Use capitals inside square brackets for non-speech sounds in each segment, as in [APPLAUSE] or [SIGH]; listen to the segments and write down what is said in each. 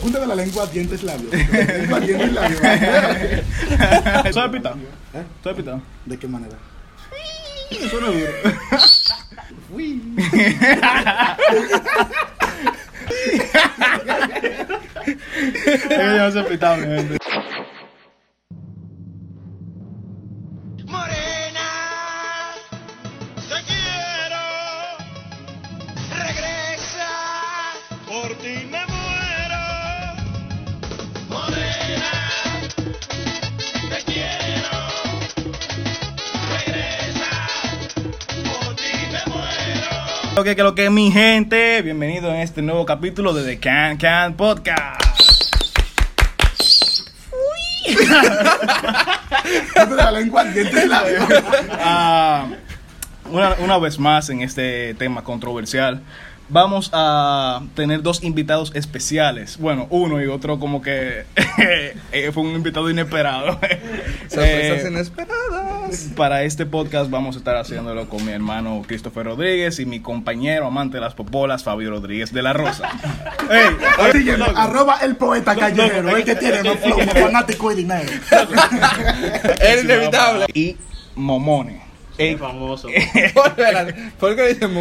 Punta de la lengua, dientes, labios. [LAUGHS] Lengua, dientes, labios. [LAUGHS] ¿Sabes pitar? ¿Sabes pitar? ¿De qué manera? Suena duro. [LAUGHS] Ella no se pitaba, gente. Lo que, que lo que mi gente, bienvenido en este nuevo capítulo de The Can Can Podcast. Labios. [LAUGHS] Ah, una, una vez más en este tema controversial, vamos a tener dos invitados especiales. Bueno, uno y otro como que [LAUGHS] eh, fue un invitado inesperado. [LAUGHS] Sorpresas Eh, inesperadas. para este podcast vamos a estar haciéndolo con mi hermano Christopher Rodríguez y mi compañero amante de las popolas, Fabio Rodríguez de la Rosa. [LAUGHS] Ey, Sígueme, arroba el poeta callejero, el que tiene más flow, fanático y dinero. Es inevitable. y Momone. Ey, famoso. [LAUGHS] ¿Por qué le dicen.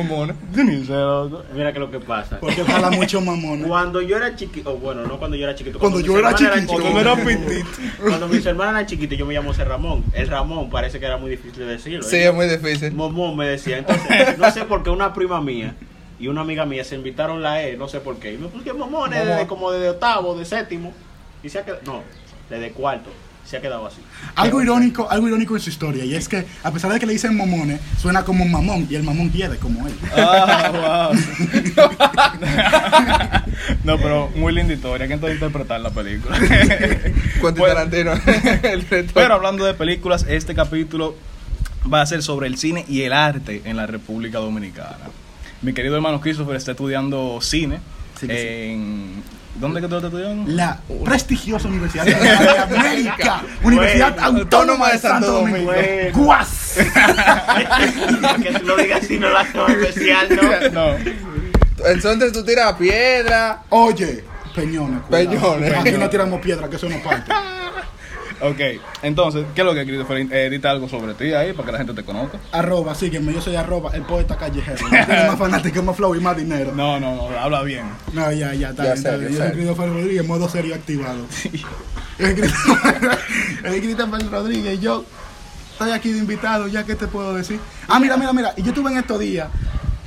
Mira que lo que pasa. Porque jala mucho mamón. Cuando yo era chiquito, bueno, no cuando yo era chiquito. Cuando mis yo era chiquito. Cuando era pitito. Cuando mis hermanas eran chiquitos, yo me llamo José Ramón. El Ramón parece que era muy difícil de decirlo. Sí, ¿eh? es muy difícil. Momón me decía. Entonces, no sé por qué una prima mía y una amiga mía se invitaron la E, no sé por qué. Y me puse Momón Momón. desde como desde octavo, de séptimo. Y se ha quedado, no, desde cuarto. Se ha quedado así. Algo irónico, algo irónico en su historia, y es que a pesar de que le dicen momones, suena como un mamón, y el mamón quiere como él. Ah, wow. no, pero muy linda historia. ¿Quién te va a interpretar la película? Quentin Pues, Tarantino. [LAUGHS] el reto. Pero hablando de películas, este capítulo va a ser sobre el cine y el arte en la República Dominicana. Mi querido hermano Christopher está estudiando cine Sí que sí. ¿Dónde que tú estás estudiando? La prestigiosa Universidad de [LAUGHS] América, Universidad Bueno, Autónoma de Santo Domingo. Bueno. ¡Guas! [LAUGHS] que tú lo digas así, no la hago especial, ¿no? No. Entonces tú tiras piedra. Oye, peñones. cuidado. Peñones. Aquí no tiramos piedra, que eso no parte. [LAUGHS] Ok, entonces, ¿qué es lo que Christopher eh, edita algo sobre ti ahí para que la gente te conozca? Arroba, sígueme, yo soy arroba, el poeta callejero. [LAUGHS] Tiene más fanático, más flow y más dinero. No, no, no, habla bien. No, ya, ya, está Ya bien, está Yo soy. Christopher Rodríguez, modo serio activado. [LAUGHS] Yo soy Christopher Rodríguez, yo estoy aquí de invitado, ya que te puedo decir. Ah, mira, mira, mira, y yo estuve en estos días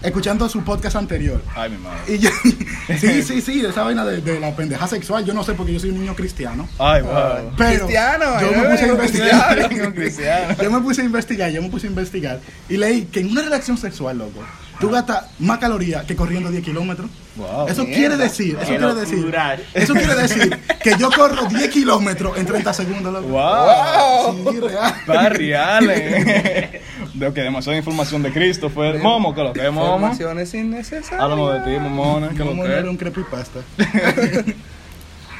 escuchando su podcast anterior. Ay, mi madre. Y yo, [LAUGHS] sí, sí, sí, de esa vaina de, de la pendeja sexual, yo no sé porque yo soy un niño cristiano. Ay, wow. Pero Cristiano, yo me eh, puse a investigar. cristiano, yo me puse a investigar, yo me puse a investigar. Y leí que en una relación sexual, loco, tú gastas más calorías que corriendo 10 kilómetros. Wow. Eso mierda. quiere decir, eso Qué quiere decir, eso quiere decir que yo corro 10 kilómetros en 30 segundos, loco. Wow. Sí, real. Está real, eh. De que demasiada información de Christopher. Momo, ¿qué es lo que Momo? Informaciones innecesarias. Háblanos de ti, Momona, ¿qué es lo que era un creepypasta. [LAUGHS]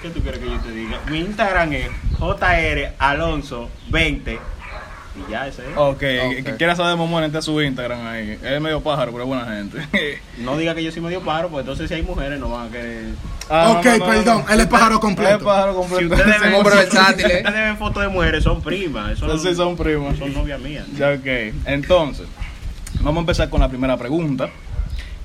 ¿Qué tú quieres que yo te diga? Mi Instagram es JR Alonso20. Y ya, ese es. Ok, Ok. que quiera saber de Momona, entra a su Instagram ahí. Es medio pájaro, pero es buena gente. No diga que yo soy medio paro, pues entonces si hay mujeres no van a querer. Ah, Ok, perdón, él es pájaro completo. Él es pájaro Si completo. ustedes [LAUGHS] ven, hombre versátil, si ¿eh? ustedes ven fotos de mujeres, son primas. Eso no- Entonces son primos. son novias mías. Ya, ok. Entonces, vamos a empezar con la primera pregunta.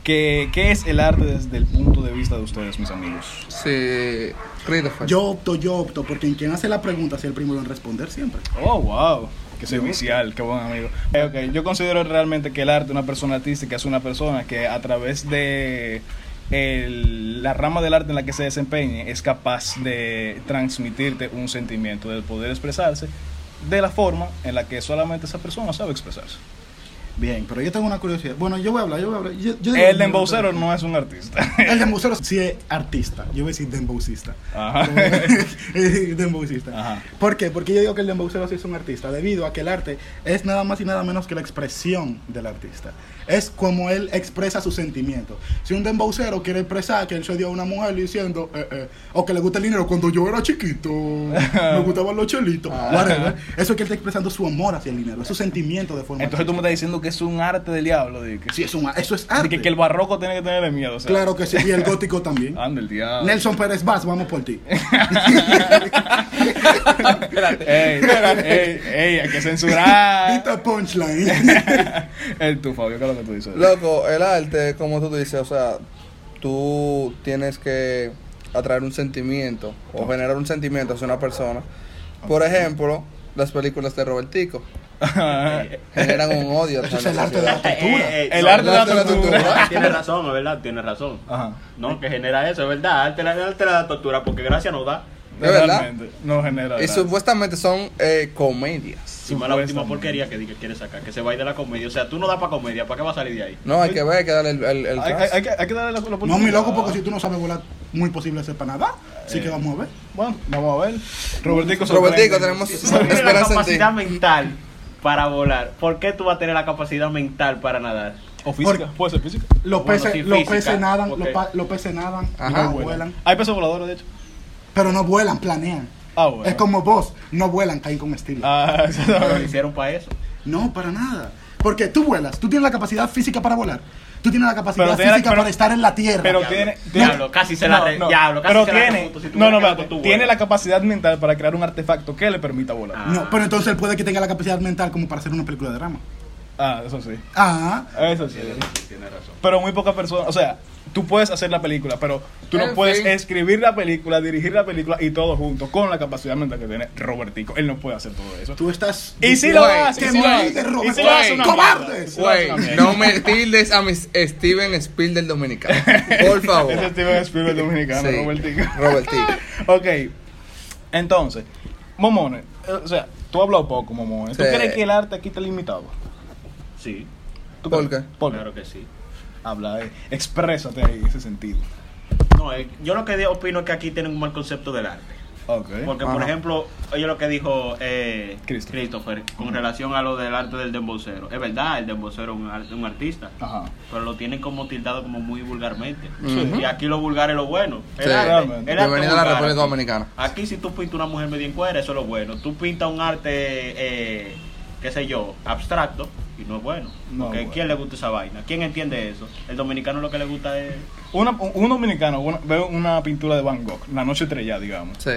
Que, ¿Qué es el arte desde el punto de vista de ustedes, mis amigos? Sí. Christopher. Yo opto, yo opto, porque en quien hace la pregunta es el primero en responder siempre. Oh, wow. Que servicial, qué buen amigo. Eh, ok, yo considero realmente que el arte de una persona artística es una persona que a través de el- la rama del arte en la que se desempeñe es capaz de transmitirte un sentimiento, de poder expresarse de la forma en la que solamente esa persona sabe expresarse. Bien, pero yo tengo una curiosidad. Bueno, yo voy a hablar, yo voy a hablar. Yo, yo digo- El dembocero no es un artista. El dembocero [LAUGHS] sí es artista. Yo voy a decir dembocista. Ajá. [LAUGHS] dembocista. Ajá. ¿Por qué? Porque yo digo que el dembocero sí es un artista, debido a que el arte es nada más y nada menos que la expresión del artista. Es como él expresa sus sentimientos. Si un dembocero quiere expresar que él se dio a una mujer diciendo, eh, eh, o que le gusta el dinero cuando yo era chiquito, [LAUGHS] me gustaban los chelitos, whatever. Eso es que él está expresando su amor hacia el dinero, es su sentimiento de forma Entonces tú me estás diciendo que que es un arte del diablo. De que, Sí, es un, eso es de arte. que, que el barroco tiene que tenerle miedo. O sea, Claro que sí, y el gótico también. [LAUGHS] Anda el diablo. Nelson Pérez Vaz, vamos por ti. [LAUGHS] Ey, ey, ey, hay que censurar. Punchline. [LAUGHS] el tú, Fabio, ¿qué es lo que tú dices? Loco, el arte, como tú dices, o sea, tú tienes que atraer un sentimiento o generar un sentimiento hacia una persona. Por ejemplo, las películas de Robertico generan un odio. Eso es el la arte de la sociedad. tortura. Eh, eh, el no, arte de la arte de la tortura. Tiene razón, es verdad, tiene razón. Ajá. No, que genera eso, es verdad. Arte, el arte de la tortura, porque gracia no da. ¿De verdad? Realmente, No genera. Y gracia. supuestamente son eh, comedias. Si más la última porquería que, di que quiere sacar, que se vaya de la comedia. O sea, tú no das para comedia, ¿para qué va a salir de ahí? No, hay que ver, hay que darle el, el, el Hay, hay- chance. hay que, hay que darle la, la No, mi loco, porque si tú no sabes volar, muy posible ser para nada. Así que vamos a ver. Bueno, vamos a ver. Robertico, Robertico, tenemos esperanza en ti. capacidad mental para volar, ¿por qué tú vas a tener la capacidad mental para nadar? O física, Por- puede ser física. Los Bueno, peces, sí, los física, peces nadan, porque- los, pa- los peces nadan, Ajá. no vuelan. Hay peces voladores, de hecho. Pero no vuelan, planean. Ah, bueno. Es como vos, no vuelan, caen con estilo. Ah, [LAUGHS] Pero lo hicieron para eso. No, para nada. Porque tú vuelas, tú tienes la capacidad física para volar. Tú tienes la capacidad Pero tiene- física pero- para estar en la tierra. pero Diablo, tiene- diablo, casi se la re- diablo, casi pero se la tiene, refuto. Si tú no, no, tú tiene vuelas. la capacidad mental para crear un artefacto que le permita volar. Ah. No, pero entonces él puede que tenga la capacidad mental como para hacer una película de drama. Ah, eso sí. Ah, Eso sí. Tiene razón. Pero muy pocas personas, o sea, tú puedes hacer la película, pero tú no En puedes fin. escribir la película, dirigir la película y todo junto con la capacidad mental que tiene Robertico. Él no puede hacer todo eso. tú estás. Y si lo Güey, hace, que y si lo me hace, diga y Roberto, si lo hace una ¡cobardes! mierda, y si lo hace Güey, no me tildes a mis Steven Spielberg dominicano. Por favor. Ese [LAUGHS] es Steven Spielberg dominicano, Sí, Robertico. Robertico. [LAUGHS] ok, entonces, Momones, eh, o sea, tú has hablado poco, Momones. ¿Tú Sí. crees que el arte aquí está limitado? Sí, ¿Tú claro que sí. Habla, eh, exprésate ahí en ese sentido. No, eh, yo lo que opino es que aquí tienen un mal concepto del arte. Porque, por ejemplo, oye lo que dijo eh, Christopher. Christopher con relación a lo del arte del dembocero. Es verdad, el dembocero es un, ar- un artista, Ajá. pero lo tienen como tildado como muy vulgarmente. Y aquí lo vulgar es lo bueno. El Sí, arte, realmente. el arte Bienvenido a la República. Dominicana. Aquí si tú pintas una mujer medio en cuera, eso es lo bueno. Tú pintas un arte, eh, qué sé yo, abstracto, y no es bueno. No Porque es bueno. ¿quién le gusta esa vaina? ¿Quién entiende eso? El dominicano lo que le gusta es... Una- un, un dominicano una- ve una pintura de Van Gogh, La Noche Estrellada, digamos, Sí.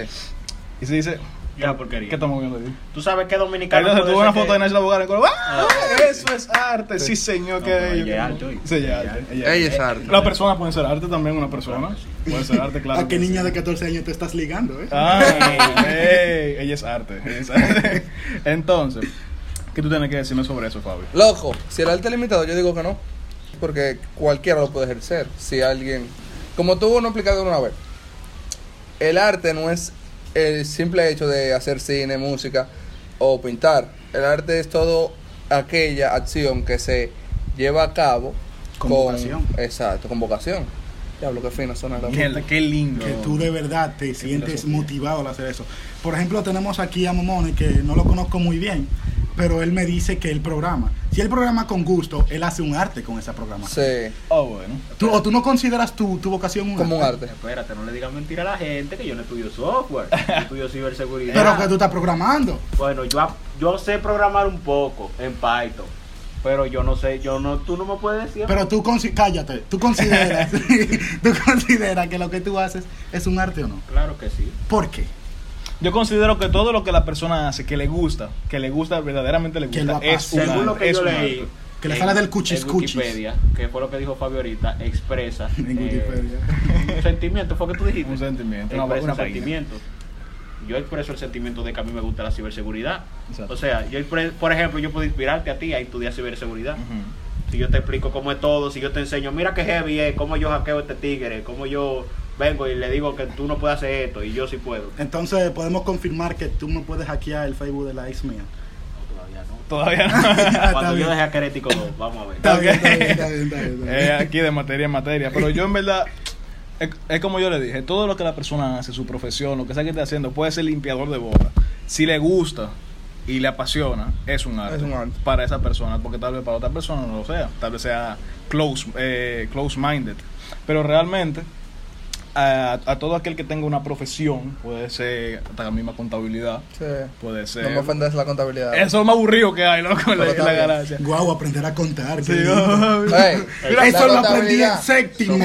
y se dice, Una porquería. ¿qué estamos viendo ahí? ¿Tú sabes qué dominicano Entonces puede tuvo una foto que- de y ¡Ah! Ah. Eso es arte. Sí, señor, No, que ella es arte. Sí, ella es Ella arte. es- ella es Ella arte. es arte. La persona puede ser arte también, una persona. Puede ser arte, claro. ¿A qué que niña sí. de 14 años te estás ligando, eh? Ah, ey, ella es arte. Ella es arte. [LAUGHS] Entonces, ¿qué tú tienes que decirme sobre eso, Fabio? Loco, si el arte es limitado, yo digo que no. Porque cualquiera lo puede ejercer. Si alguien. Como tú no explicado una vez, el arte no es el simple hecho de hacer cine, música o pintar. El arte es todo aquella acción que se lleva a cabo Con vocación. Exacto, con vocación. Diablo, qué fino suena la Mierda, qué lindo. Que tú de verdad te sientes motivado al hacer eso. Por ejemplo, tenemos aquí a Momone, que no lo conozco muy bien, pero él me dice que él programa. Si él programa con gusto, él hace un arte con esa programación. Sí, Oh, bueno. ¿Tú, ¿O tú no consideras tu, tu vocación un como un arte? arte. Espérate, no le digas mentira a la gente que yo no estudio software, yo estudio ciberseguridad. Pero que tú estás programando. Bueno, yo, yo sé programar un poco en Python, pero yo no sé, yo no, tú no me puedes decir. Pero tú, consi- cállate, tú consideras, [LAUGHS] tú consideras que lo que tú haces es un arte o no. Claro que sí. ¿Por qué? Yo considero que todo lo que la persona hace, que le gusta, que le gusta, verdaderamente le gusta, es un. Según lo que es yo leí. Que le sale del cuchis en cuchis. Wikipedia, que fue lo que dijo Fabio ahorita, expresa [LAUGHS] En eh, Wikipedia. un sentimiento, fue que tú dijiste. Un sentimiento, Expresa una un sentimiento. Yo expreso el sentimiento de que a mí me gusta la ciberseguridad. Exacto. O sea, yo por ejemplo, yo puedo inspirarte a ti a estudiar ciberseguridad. Si yo te explico cómo es todo, si yo te enseño, mira qué heavy es, cómo yo hackeo este tigre, cómo yo vengo y le digo que tú no puedes hacer esto y yo sí puedo. Entonces podemos confirmar que tú me puedes hackear el Facebook de la ex mía. No, todavía no. [LAUGHS] No. Está Cuando yo bien. deje a Querético 2, vamos a ver. Está bien, está bien, está bien, está bien, está bien. Eh, aquí de materia en materia. Pero yo en verdad, [LAUGHS] es, es como yo le dije, todo lo que la persona hace, su profesión, lo que sea que esté haciendo, puede ser limpiador de boca. Si le gusta y le apasiona, es un arte. Es un arte. Para esa persona, porque tal vez para otra persona no lo sea. Tal vez sea close, eh, close minded. Pero realmente, a, a todo aquel que tenga una profesión, puede ser hasta la misma contabilidad, Sí. puede ser. No me ofendes la contabilidad. Eso es lo más aburrido que hay, loco, la, la ganancia. Guau, aprender a contar. Sí, oh, Ey, la Eso lo aprendí en séptimo. [LAUGHS]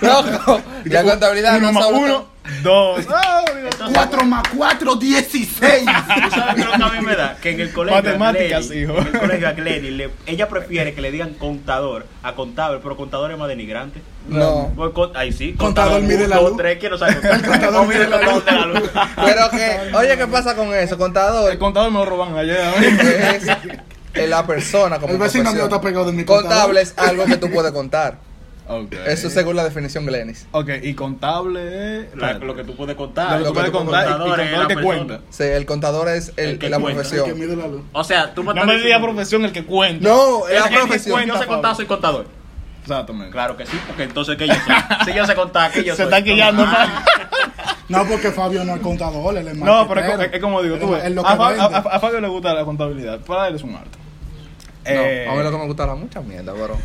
Loco, la contabilidad uno no más sabe- uno, dos. Ah, Entonces, 4 más 4, 16. [LAUGHS] ¿Tú sabes qué es lo que a mí me da? Que en el colegio. Matemáticas, Glenny- hijo. En el colegio a Glenny, le- ella prefiere que le digan contador a contable, pero contador es más denigrante. No. Pues, con- ahí sí. [LAUGHS] Contador mide la luz. tres, ¿quién no sabe? El contador mide la contador luz. Pero que, oye, ¿qué pasa con eso? Contador El contador me lo roban ayer. es es la persona como El vecino mío está pegado de mi Contable es algo que tú puedes contar. Eso según la definición Glenis. Ok, y contable es. La- lo que tú puedes contar. Lo que tú puedes contar y- y contador es contador la que cuenta. Sí, el contador es el, El que la cuenta. El que profesión. mide la luz. O sea, tú me No me digas profesión el que cuenta. No, es la que si profesión. Yo sé contar, soy contador. Exactamente. Claro que sí, porque entonces que yo soy. Si yo sé contar, que yo Se soy. está quillando, Ah, No, porque Fabio no es contador, él es No, pero es, como digo, tú ves, a Fabio le gusta la contabilidad, para él es un arte. Eh, No, a mí lo que me gusta era mucha mierda, pero. [LAUGHS]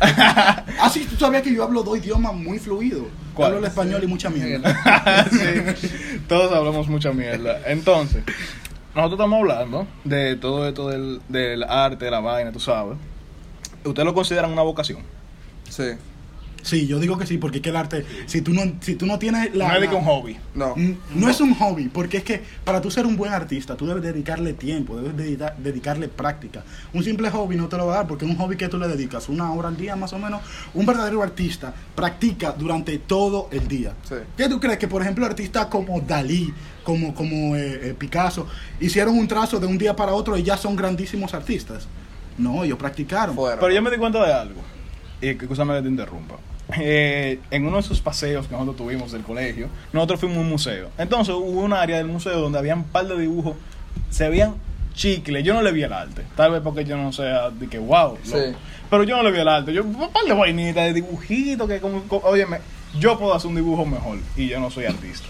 Ah, sí, tú sabías que yo hablo dos idiomas muy fluidos. Hablo el español y mucha mierda. [LAUGHS] sí, todos hablamos mucha mierda. Entonces, nosotros estamos hablando de todo esto del, del arte, de la vaina, tú sabes. ¿Ustedes lo consideran una vocación? Sí. Sí, yo digo que sí, porque es que el arte, si tú no, si tú no tienes la... no es la- un hobby. No. Mm, No es un hobby, porque es que para tú ser un buen artista, tú debes dedicarle tiempo, debes dedica- dedicarle práctica. Un simple hobby no te lo va a dar, porque es un hobby que tú le dedicas una hora al día más o menos. Un verdadero artista practica durante todo el día. Sí. ¿Qué tú crees? Que por ejemplo artistas como Dalí, como, como eh, eh, Picasso, hicieron un trazo de un día para otro y ya son grandísimos artistas. No, ellos practicaron. Fuera. Pero yo me di cuenta de algo. Y escúchame que te interrumpa. [LAUGHS] Eh, en uno de esos paseos que nosotros tuvimos del colegio, nosotros fuimos a un museo. Entonces hubo un área del museo donde había un par de dibujos, se veían chicles. Yo no le vi el arte. Tal vez porque yo no sea de que wow. Sí. Pero yo no le vi el arte. Yo un par de vainitas, de dibujitos que como, co- óyeme, yo puedo hacer un dibujo mejor y yo no soy artista.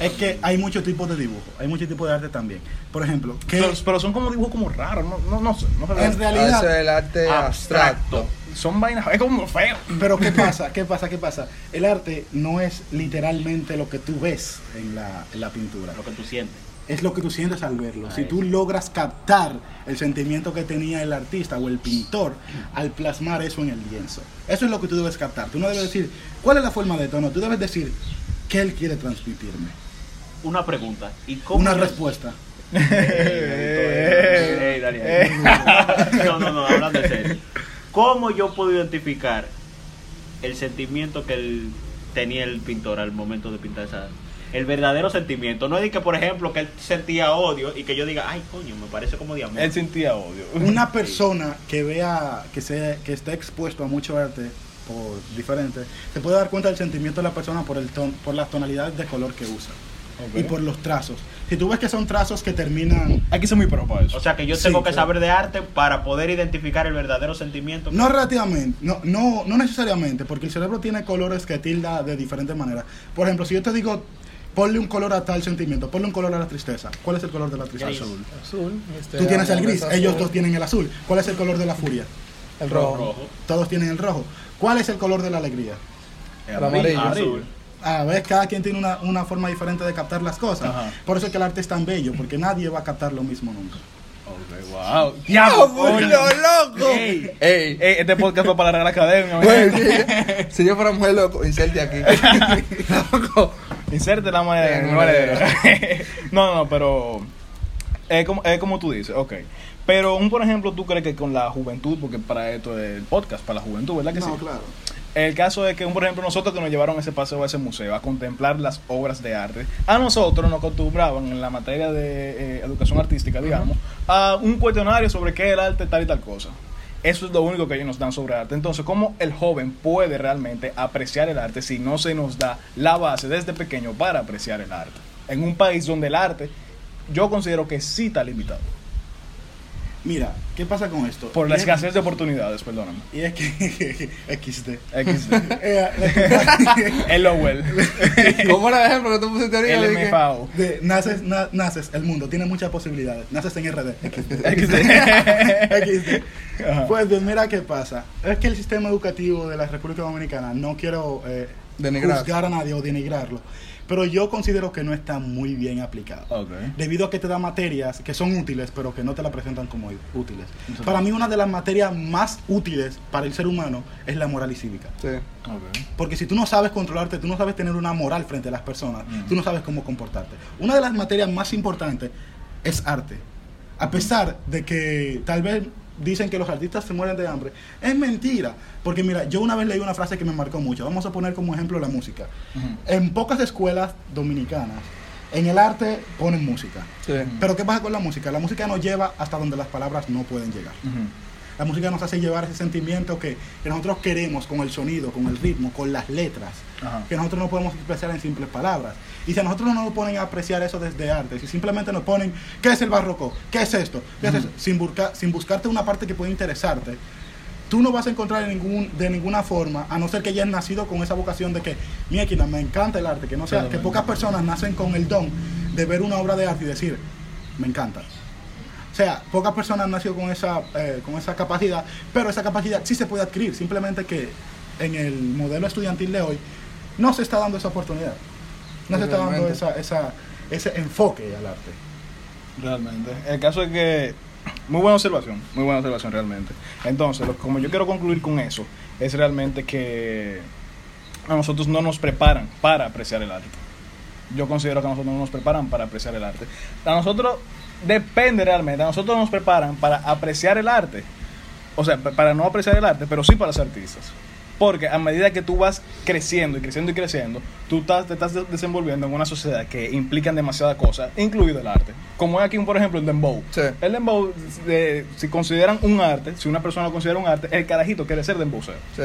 Es que hay muchos tipos de dibujo, hay muchos tipos de arte también. Por ejemplo, que Pero, pero son como dibujos como raros, no, no, no sé. No sé en realidad... Eso es el arte abstracto. son vainas, es como feo. Pero ¿qué pasa? ¿Qué pasa? ¿Qué pasa? El arte no es literalmente lo que tú ves en la, en la pintura. Lo que tú sientes. Es lo que tú sientes al verlo. Ah, Si tú logras captar el sentimiento que tenía el artista o el pintor al plasmar eso en el lienzo. Eso es lo que tú debes captar. Tú no debes decir, ¿cuál es la forma de tono? Tú debes decir, ¿qué él quiere transmitirme? Una pregunta. ¿Y cómo Una respuesta. Ahí. No, no, no, hablando en serio. ¿Cómo yo puedo identificar el sentimiento que él tenía el pintor al momento de pintar esa el verdadero sentimiento, no es de que por ejemplo que él sentía odio y que yo diga, "Ay, coño, me parece como amor." Él sentía odio. Una persona que vea, que, se, que esté expuesto a mucho arte por diferente, se puede dar cuenta del sentimiento de la persona por, el ton, por las tonalidades de color que usa Ok. y por los trazos. Si tú ves que son trazos que terminan Hay que ser muy pro para eso. O sea, que yo Sí, tengo que saber de arte para poder identificar el verdadero sentimiento. No relativamente, no, no, no necesariamente, porque el cerebro tiene colores que tilda de diferentes maneras. Por ejemplo, si yo te digo, ponle un color a tal sentimiento, ponle un color a la tristeza. ¿Cuál es el color de la tristeza? Gris. Azul. Azul. este Tú tienes el gris, ellos azul. dos tienen el azul. ¿Cuál es el color de la furia? El rojo. rojo. Todos tienen el rojo. ¿Cuál es el color de la alegría? El amarillo. Azul. A ver, cada quien tiene una, una forma diferente de captar las cosas. Ajá. Por eso es que el arte es tan bello, porque nadie va a captar lo mismo nunca. Ok, wow. ¡Diablo, loco! Ey. ¡Ey! Ey, este podcast fue para la Real Academia. Güey, man. si, si yo fuera mujer, loco, inserte aquí. [LAUGHS] Loco. Inserte la madre. En no, [LAUGHS] no, no, pero es como, es como tú dices, ok. Pero, un, por ejemplo, tú crees que con la juventud, porque para esto es el podcast, para la juventud, ¿verdad que sí? No, claro. El caso es que, un, por ejemplo, nosotros que nos llevaron a ese paseo a ese museo a contemplar las obras de arte, a nosotros nos acostumbraban en la materia de eh, educación artística, digamos, a un cuestionario sobre qué es el arte, tal y tal cosa. Eso es lo único que ellos nos dan sobre arte. Entonces, ¿cómo el joven puede realmente apreciar el arte si no se nos da la base desde pequeño para apreciar el arte? En un país donde el arte, yo considero que sí está limitado. Mira, ¿qué pasa con esto? Por la escasez de oportunidades, perdóname. Y es que XD. [LAUGHS] X. Lo que pasa es que- el Lowell. [LAUGHS] ¿Cómo era el ejemplo que tú pusiste ahorita? el MFAO. naces, na- naces, el mundo tiene muchas posibilidades. Naces en RD. XD. [LAUGHS] Ajá. Pues bien, mira qué pasa. Es que el sistema educativo de la República Dominicana, no quiero eh, juzgar a nadie o denigrarlo. Pero yo considero que no está muy bien aplicado. Debido a que te da materias que son útiles, pero que no te la presentan como útiles. Para mí, una de las materias más útiles para el ser humano es la moral y cívica. Sí. Porque si tú no sabes controlarte, tú no sabes tener una moral frente a las personas, tú no sabes cómo comportarte. Una de las materias más importantes es arte. A pesar de que tal vez dicen que los artistas se mueren de hambre, es mentira. Porque mira, yo una vez leí una frase que me marcó mucho. Vamos a poner como ejemplo la música. En pocas escuelas dominicanas, en el arte ponen música. Sí. Pero ¿qué pasa con la música? La música nos lleva hasta donde las palabras no pueden llegar. La música nos hace llevar ese sentimiento que, que nosotros queremos con el sonido, con el ritmo, con las letras, Ajá. que nosotros no podemos expresar en simples palabras. Y si a nosotros no nos ponen a apreciar eso desde arte, si simplemente nos ponen, ¿qué es el barroco? ¿Qué es esto? ¿Qué es eso? Sin, buscar, sin buscarte una parte que pueda interesarte, tú no vas a encontrar en ningún, de ninguna forma, a no ser que hayas nacido con esa vocación de que, mi equina, me encanta el arte, que, no sea, que pocas personas nacen con el don de ver una obra de arte y decir, me encanta. O sea, pocas personas han nacido con esa, eh, con esa capacidad, pero esa capacidad sí se puede adquirir, simplemente que en el modelo estudiantil de hoy no se está dando esa oportunidad. No se está dando Realmente. esa, esa, ese enfoque al arte. Realmente. El caso es que. Muy buena observación, muy buena observación realmente. Entonces, lo- como yo quiero concluir con eso, es realmente que a nosotros no nos preparan para apreciar el arte. Yo considero que a nosotros no nos preparan para apreciar el arte. A nosotros depende realmente, a nosotros nos preparan para apreciar el arte. O sea, pa- para no apreciar el arte, pero sí para ser artistas. Porque a medida que tú vas creciendo y creciendo y creciendo, tú estás, te estás de- desenvolviendo en una sociedad que implican demasiadas cosas, incluido el arte. Como es aquí, por ejemplo, el dembow. Sí. El dembow, de- si consideran un arte, si una persona lo considera un arte, el carajito quiere ser dembowcero. Sí.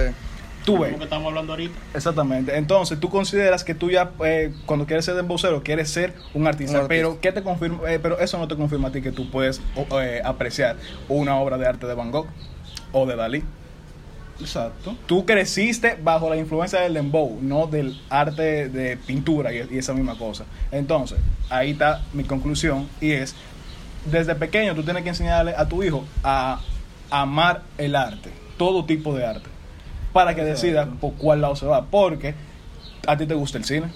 Tú ves. Como que estamos hablando ahorita. Exactamente. Entonces, tú consideras que tú ya, eh, cuando quieres ser dembocero, quieres ser un artista. Un artista. Pero, ¿qué te confirma? eh, pero eso no te confirma a ti que tú puedes eh, apreciar una obra de arte de Van Gogh o de Dalí. Exacto. Tú creciste bajo la influencia del dembow, no del arte de pintura y, y esa misma cosa. Entonces, ahí está mi conclusión y es, desde pequeño tú tienes que enseñarle a tu hijo a amar el arte, todo tipo de arte, para que decida por cuál lado se va. Porque a ti te gusta el cine,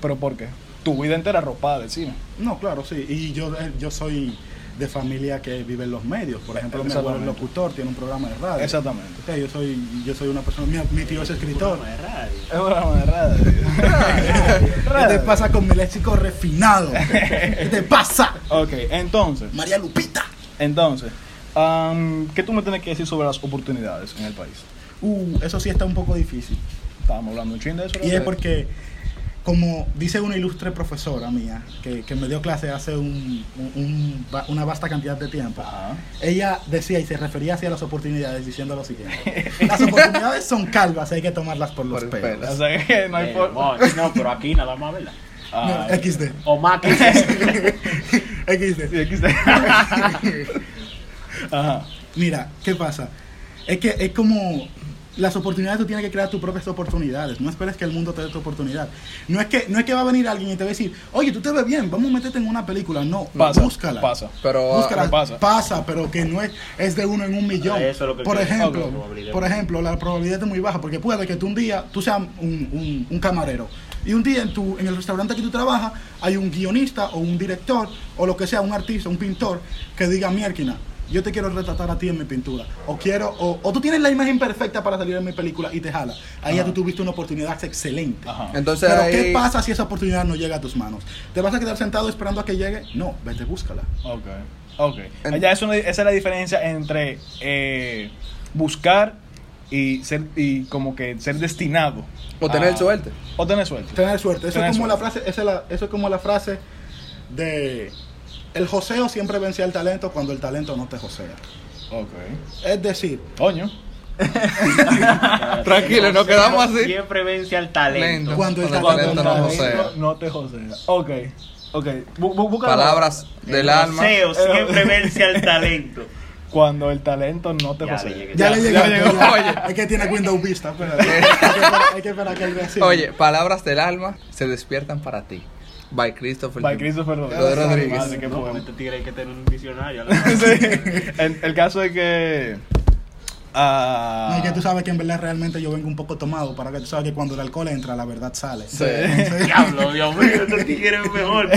pero ¿por qué? Tu vida entera arropada del cine. No, claro, sí. Y yo, eh, yo soy de familia que vive en los medios. Por ejemplo, mi abuelo es locutor, tiene un programa de radio. Exactamente. Sea, yo soy, yo soy una persona, mi, mi tío es escritor. Programa de radio. Es un programa de radio. ¿Qué [LAUGHS] te [LAUGHS] pasa con mi léxico refinado? ¿Qué [LAUGHS] te pasa? Ok, entonces, María Lupita. entonces, am, ¿qué tú me tienes que decir sobre las oportunidades en el país? Uh, eso sí está un poco difícil. Estábamos hablando un chin de eso. Y es porque, como dice una ilustre profesora mía, que, que me dio clase hace un- un- un- va- una vasta cantidad de tiempo, Ajá. ella decía y se refería hacia las oportunidades diciendo lo siguiente. Las oportunidades son calvas, hay que tomarlas por los Por el pelos. pelo. O sea que no hay Eh, forma. no, pero aquí nada más, ¿verdad? Ah, No, XD. O más que XD. [LAUGHS] sí, está. [LAUGHS] Ajá. Mira, ¿qué pasa? Es que es como las oportunidades tú tienes que crear tus propias oportunidades. No esperes que el mundo te dé tu oportunidad. No es que no es que va a venir alguien y te va a decir, oye, tú te ves bien, vamos a meterte en una película. No, Pasa, búscala. pasa. Pero ah, Búscala, pasa. pasa. pero que no es, es de uno en un millón. Eso es lo que por ejemplo, por ejemplo, la probabilidad es muy baja, porque puede que tú un día, tú seas un, un- un camarero, y un día en, tu, en el restaurante que tú trabajas hay un guionista o un director, o lo que sea, un artista, un pintor, que diga, Mierkina, yo te quiero retratar a ti en mi pintura. O quiero, o, o tú tienes la imagen perfecta para salir en mi película y te jala. Ahí ya Ajá. tú tuviste una oportunidad excelente. Ajá. Entonces Pero ahí, ¿qué pasa si esa oportunidad no llega a tus manos? ¿Te vas a quedar sentado esperando a que llegue? No, vete, búscala. Ok. Ok. En- Ya es una- esa es la diferencia entre eh, buscar y ser y como que ser destinado. O tener a- suerte. O tener suerte. Tener suerte. Eso Tener es como la frase, esa es la- eso es como la frase de el joseo siempre vence al talento cuando el talento no te josea. Ok. Es decir, Coño. [LAUGHS] Tranquilo, nos quedamos así. Siempre vence al talento. Lento. Cuando el Cuando talento no no josea. No te josea. Ok. Ok. Búscalo. Palabras del el alma. joseo [LAUGHS] siempre vence al talento. Cuando el talento no te Ya josea. le llegué. ya, le llegó. ya. Oye. Es que tiene Windows Vista. espérate. [LAUGHS] hay, que esperar, hay que esperar que él vea así. Oye, palabras del alma se despiertan para ti. By Christopher. By. Christopher de Rodríguez. Madre, qué No, poema. este tigre hay que tener un diccionario. [LAUGHS] Sí. el, el caso es que a... No, y que tú sabes que en verdad realmente yo vengo un poco tomado para que tú sabes que cuando el alcohol entra la verdad sale. Sí. [LAUGHS] Diablo, Dios mío, [LAUGHS] este tigre es mejor.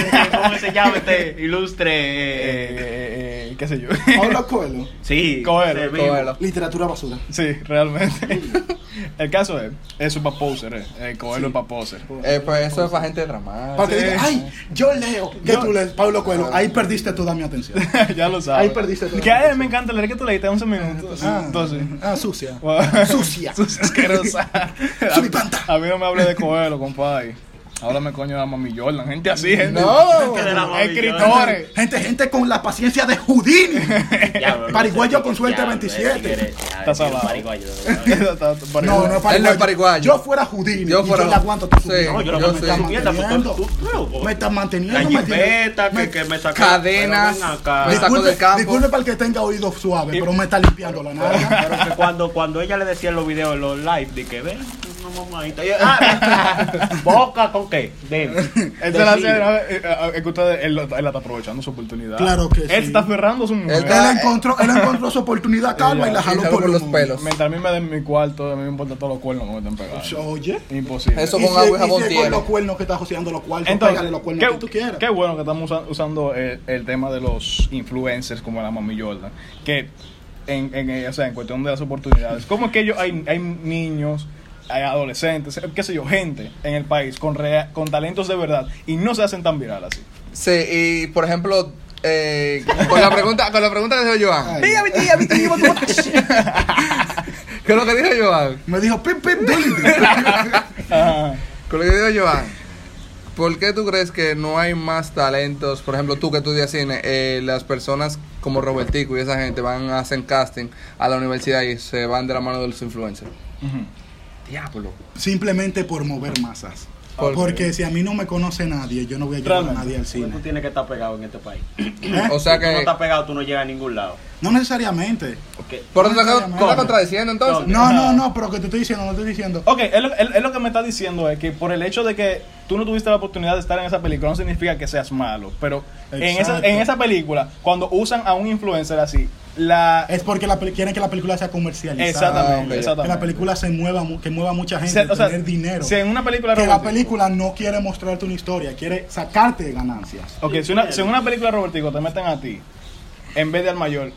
¿Cómo se llama este ilustre? Eh, eh, eh, eh, qué sé yo. Pablo Coelho, sí, Coelho. Coelho. literatura basura. sí, realmente. [LAUGHS] El caso es, eso es para poser, eh. El Coelho es para poser. Eh, pues eso es para gente dramática. Para que Sí. diga, ay, yo leo. Que Yo- tú lees Pablo Coelho. Ahí perdiste toda mi atención. ya lo sabes. Ahí perdiste todo. Que a mí me encanta leer que tú leíste 11 minutos. Ah, Entonces. Ah, [LAUGHS] sucia. Sucia. Sucia, asquerosa. [LAUGHS] Suripanta. A mí no me hable de Coelho, compadre. Háblame coño de la mami Jordan. Gente así, gente. No. Que de la mami Escritores. Gente, gente con la paciencia de Houdini. [LAUGHS] Pariguayo con suerte diablo, 27. Está salado. [LAUGHS] No, no es Él no pariguayo. es pariguayo. Yo fuera Houdini. Yo fuera- yo le aguanto tu Sí. subida. No, yo me manteniendo. estás manteniendo. La me tienes- jipeta que, me- que me sacó. Cadenas, me sacó del campo. Disculpe para el que tenga oído suave, pero me está limpiando la nalga. Pero que cuando, cuando ella le decía en los videos, en los live, de que ven, una mamadita. Y ah, [LAUGHS] boca con qué? Dime. Él se la hace. Eh, eh, es que ustedes, él, él está aprovechando su oportunidad. Claro que Él sí. se está aferrando su mujer. Él está- Él encontró, él encontró su oportunidad [LAUGHS] calma y la jaló por, los pelos. Mientras a mí me den mi cuarto, a mí me importa todos los cuernos que me estén pegando. Oye. Imposible. Eso con agua y y jabón tiene. con los cuernos que está joseando los cuartos, Entonces, pégale los cuernos qué, que tú quieras. qué bueno que estamos usa- usando el, el tema de los influencers como la Mami Jordan. Que, en, en, eh, o sea, en cuestión de las oportunidades, ¿cómo es que ellos, hay, hay niños, hay adolescentes, qué sé yo, gente en el país con, rea- con talentos de verdad y no se hacen tan viral así? Sí, y por ejemplo, eh, con la pregunta, con la pregunta que dijo Joan. Ay. Mi tía, mi tía, mi tía. [LAUGHS] ¿Qué es lo que dijo Joan? Me dijo, dili. [LAUGHS] Ajá. Con lo que dijo Joan. ¿Por qué tú crees que no hay más talentos? Por ejemplo, tú que estudias cine, eh, las personas como Robertico y esa gente van a hacer casting a la universidad y se van de la mano de los influencers. Ujú. Diablo. Simplemente por mover masas. Porque si a mí no me conoce nadie, yo no voy a llevar a nadie al cine. Tú tienes que estar pegado en este país. [CLEARS THROAT] ¿Eh? O sea Si tú no que... estás pegado, tú no llegas a ningún lado. No necesariamente. Porque ¿Por eso te No, te estás contradiciendo entonces? No, no, no, pero que te estoy diciendo, no te estoy diciendo. Ok, él, lo- él- él lo que me está diciendo es que por el hecho de que tú no tuviste la oportunidad de estar en esa película no significa que seas malo, pero en esa, en esa película, cuando usan a un influencer así, la... Es porque la quieren que la película sea comercializada. Exactamente, Ah, ok. Que exactamente. la película se mueva, mu- que mueva mucha gente, Se- o sea, tener dinero. Si en una película que la película no quiere mostrarte una historia, quiere sacarte ganancias. Ok, si, una, si en una película Robertico te meten a ti, en vez de al mayor,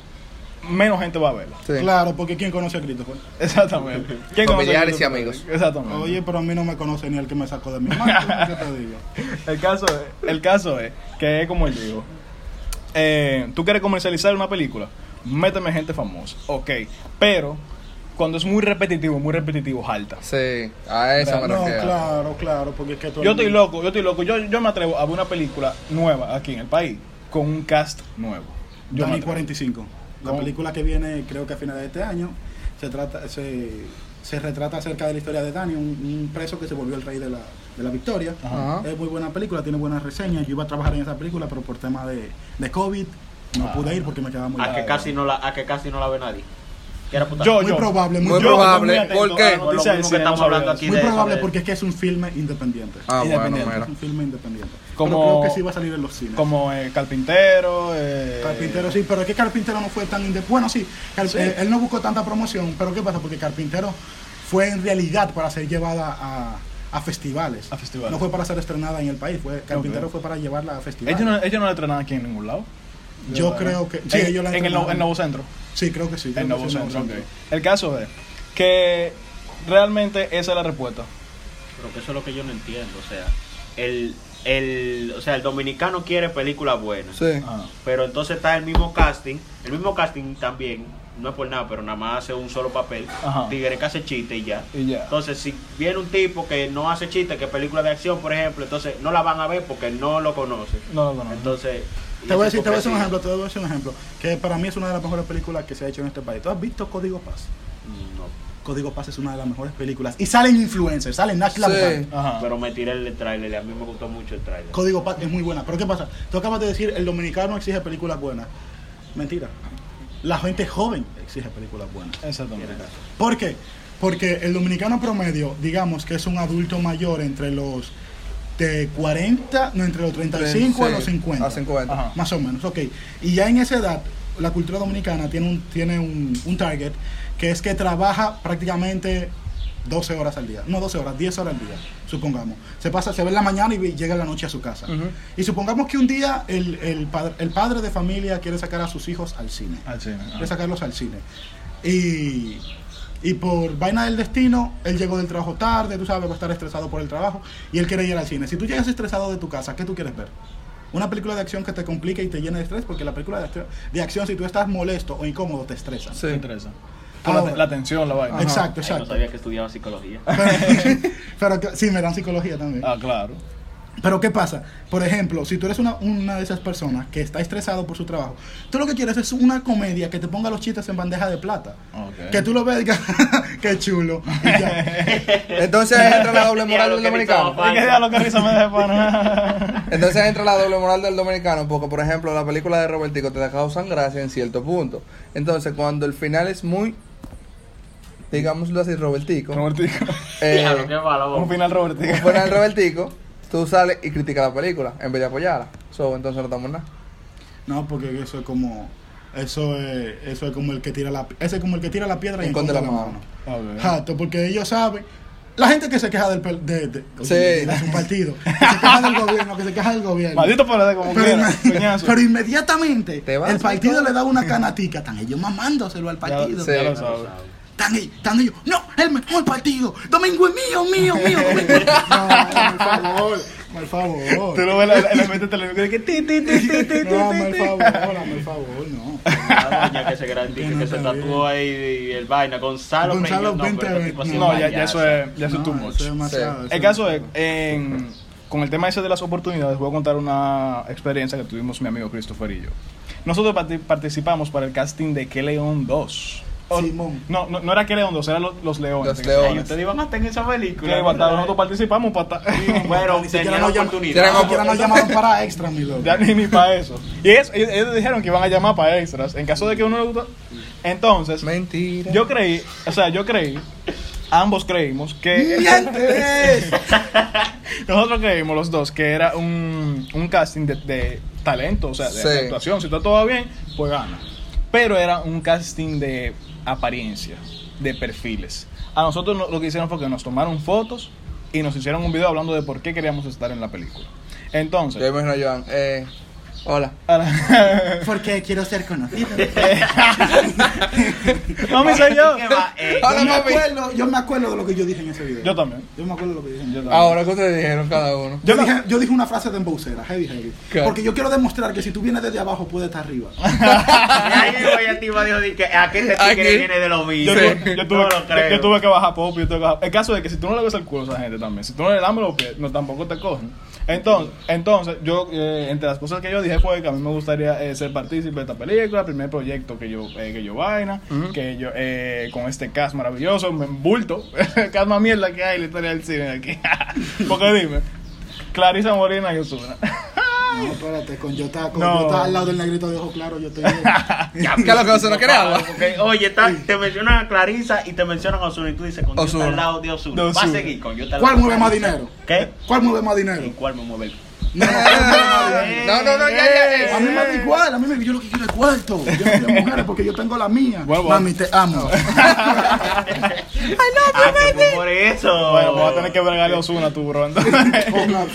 menos gente va a verla. Sí. Claro, porque ¿quién conoce a Christopher? Exactamente. [LAUGHS] ¿Quién conoce Familiares a y amigos. Exactamente. Oye, pero a mí no me conoce ni el que me sacó de mi mano. ¿Qué te digo? [LAUGHS] El caso es, el caso es que es como él dijo. eh, tú quieres comercializar una película, méteme gente famosa, ok, pero cuando es muy repetitivo, muy repetitivo, jalta. Sí, a eso me No, refiero. claro, claro, porque es que todo Yo estoy mundo- loco, yo estoy loco, yo, yo me atrevo a ver una película nueva aquí en el país, con un cast nuevo. Yo me Dani atrevo. 45. La ¿Cómo? película que viene, creo que a finales de este año, se trata, se, se retrata acerca de la historia de Dani, un, un preso que se volvió el rey de la, de la victoria. Ajá. Es muy buena película, tiene buenas reseñas. Yo iba a trabajar en esa película, pero por tema de, de COVID no Ah. pude ir porque me quedaba muy a que casi no la, a que casi no la ve nadie. Muy yo. probable, muy, Muy probable. ¿Por qué? Por lo mismo que estamos hablando aquí Muy de probable porque es que es un filme independiente. Ah, bueno, Independiente. mira. Es un filme independiente. Como- Pero creo que sí va a salir en los cines. Como eh, Carpintero. eh, Carpintero sí, pero es que Carpintero no fue tan inde- Bueno, sí, Car- Sí. eh, él no buscó tanta promoción, pero ¿qué pasa? Porque Carpintero fue en realidad para ser llevada a, a festivales. A festivales. No fue para ser estrenada en el país, fue Carpintero fue para llevarla a festivales. Ellos no, ellos no la entrenan aquí en ningún lado. Yo creo que- sí, en, ellos la en el, nuevo- el nuevo centro. Sí, creo que sí. creo El nuevo centro, Nuevo. El caso es que realmente esa es la respuesta. Pero que eso es lo que yo no entiendo. O sea, el, el, o sea, el dominicano quiere películas buenas. Sí. Ah. Pero entonces está el mismo casting. El mismo casting también, no es por nada, pero nada más hace un solo papel. Ajá. Tigre que hace chiste y ya. Y ya. Entonces, si viene un tipo que no hace chiste, que es película de acción, por ejemplo, entonces no la van a ver porque no lo conoce. No lo conozco. Entonces, Te voy a decir, te voy a decir un ejemplo, te voy a decir un ejemplo, que para mí es una de las mejores películas que se ha hecho en este país. ¿Tú has visto Código Paz? No. Código Paz es una de las mejores películas. Y salen influencers, salen Nash Sí. Pero me tiré el tráiler a mí me gustó mucho el tráiler. Código Paz es muy buena. Pero ¿qué pasa? Tú acabas de decir, el dominicano exige películas buenas. Mentira. La gente joven exige películas buenas. Exactamente. ¿Por qué? Porque el dominicano promedio, digamos que es un adulto mayor entre los de 40, no, entre los 35 a los 50. A 50. Ajá. Más o menos, ok. Y ya en esa edad, la cultura dominicana tiene un, tiene un, un target que es que trabaja prácticamente 12 horas al día. No 12 horas, 10 horas al día, supongamos. Se pasa, se ve en la mañana y llega en la noche a su casa. Y supongamos que un día el, el padre, el padre de familia quiere sacar a sus hijos al cine. Al cine. ah. Quiere sacarlos al cine. Y, y por vaina del destino, él llegó del trabajo tarde, tú sabes, va a estar estresado por el trabajo y él quiere ir al cine. Si tú llegas estresado de tu casa, ¿qué tú quieres ver? Una película de acción que te complique y te llene de estrés, porque la película de acción, de acción si tú estás molesto o incómodo, te estresa. Sí. Me interesa. Por la, Ahora- la tensión, la vaina. Exacto, Ay, no exacto. sabía que estudiaba psicología. Pero [LAUGHS] sí, me dan psicología también. Ah, claro. Pero ¿qué pasa? Por ejemplo, si tú eres una, una de esas personas que está estresado por su trabajo, tú lo que quieres es una comedia que te ponga los chistes en bandeja de plata. Que tú lo veas y digas, [LAUGHS] qué chulo. Y ya. [LAUGHS] Entonces entra la doble moral del dominicano. [LAUGHS] Entonces entra la doble moral del dominicano, porque por ejemplo la película de Robertico te causan gracia en cierto punto. Entonces cuando el final es muy, digámoslo así, Robertico, Robertico. eh, qué malo, Un final un Robertico. final Robertico, tú sales y criticas la película en vez de apoyarla. So, entonces no estamos en nada. No, porque eso es como eso es eso es como el que tira la ese es como el que tira la piedra y Esconde enconde la la mano. mano. Ok. Exacto, porque ellos saben la gente que se queja del de, de, Sí. de- de su partido, que se queja del gobierno, que se queja del gobierno. Maldito PLD como pero, quiera. pero inmediatamente el partido le da una canatica, están ellos mamándoselo al partido. Sí. Ya lo Ya lo sabes. Están ellos, están ellos, no, el mejor partido, Domingo es mío, mío, mío, [LAUGHS] Domingo. No, por favor, por favor. Tú lo ves en la- en la mente televisiva que ti, ti, ti, ti, ti, ti, No, ti. favor, el favor, no. [LAUGHS] La doña que se garantice Que no que se tatuó ahí y el vaina. Gonzalo, Gonzalo no, pero 20, tipo así No, es ya, ya eso es, ya eso es too No, much. eso es demasiado, eso El caso es, en- con el tema ese de las oportunidades, voy a contar una experiencia que tuvimos mi amigo Christopher y yo. Nosotros parti- participamos para el casting de Que León 2. O- Simón. No, no, no era Que León 2, eran los, los Leones. Los Leones. Ay, ustedes iban a estar en esa película. Que ¿verdad? nosotros participamos para Bueno, [LAUGHS] Ni siquiera tenían nos llam- oportunidad. Ni siquiera nos llamaron para [LAUGHS] extra, mi loco. Ya ni, ni para eso. Y eso, ellos, ellos dijeron que iban a llamar para extras. En caso de que uno le gusta. Entonces, Mentira. yo creí, o sea, yo creí, ambos creímos que. ¡Mientes! [LAUGHS] Nosotros creímos los dos que era un, un casting de, de talento, o sea, de, Sí. de actuación. Si está todo bien, pues gana. Pero era un casting de apariencia, de perfiles. A nosotros no- lo que hicieron fue que nos tomaron fotos y nos hicieron un video hablando de por qué queríamos estar en la película. Entonces, Yo a Joan, eh, hola. ahora- [LAUGHS] Porque quiero ser conocido. [LAUGHS] mami soy yo. ¿Qué va? Eh, Hola, Yo me, mami. acuerdo, yo me acuerdo de lo que yo dije en ese video. Yo también. Yo me acuerdo de lo que dije. Yo también. Ahora, ¿qué ustedes dijeron cada uno? Yo, Yo dije, yo dije una frase de embocera, heavy, heavy. ¿Qué? Porque yo quiero demostrar que si tú vienes desde abajo, puedes estar arriba. [LAUGHS] Ay, voy a ti, dijo que aquel este Aquí. tigre viene de lo mismo. Yo, tuve, yo, tuve, no lo yo- creo. yo tuve que bajar pop, yo tuve que bajar. El caso es que si tú no le ves el culo a esa gente también, si tú no le lames los pies, no, tampoco te cogen. Entonces, entonces yo, eh, entre las cosas que yo dije fue que a mí me gustaría eh, ser partícipe de esta película, primer proyecto que yo, eh, que yo vaina, que yo, eh, con este cast maravilloso, me bulto, [LAUGHS] cast más mierda que hay en la historia del cine aquí. [LAUGHS] Porque dime, Clarisa Morena y Osuna. [LAUGHS] No, espérate, con yo estaba con No. yo estaba al lado del negrito de ojos claros, yo estoy bien. ¿Qué es lo que Ozuna quiere agua? Porque, oye, está- te mencionan a Clarisa y te mencionan a Osuna y tú dices, con yo está al lado de Osuna. Va a seguir con yo está al ¿Cuál lado de mueve más dinero? ¿Qué? ¿Cuál mueve más dinero? ¿Y cuál me mueve el No, no, ¿cuál mueve más dinero? No, no, no, ya, ya. A mí me da igual, a mí me yo lo que quiero es cuarto. Yo no quiero mujeres porque yo tengo la mía. Bueno, bueno. Mami, te amo. [LAUGHS] Ah, que fue por eso. Bueno, voy a tener que bregarle a Osuna tu bro. Una- ¿Te imaginas?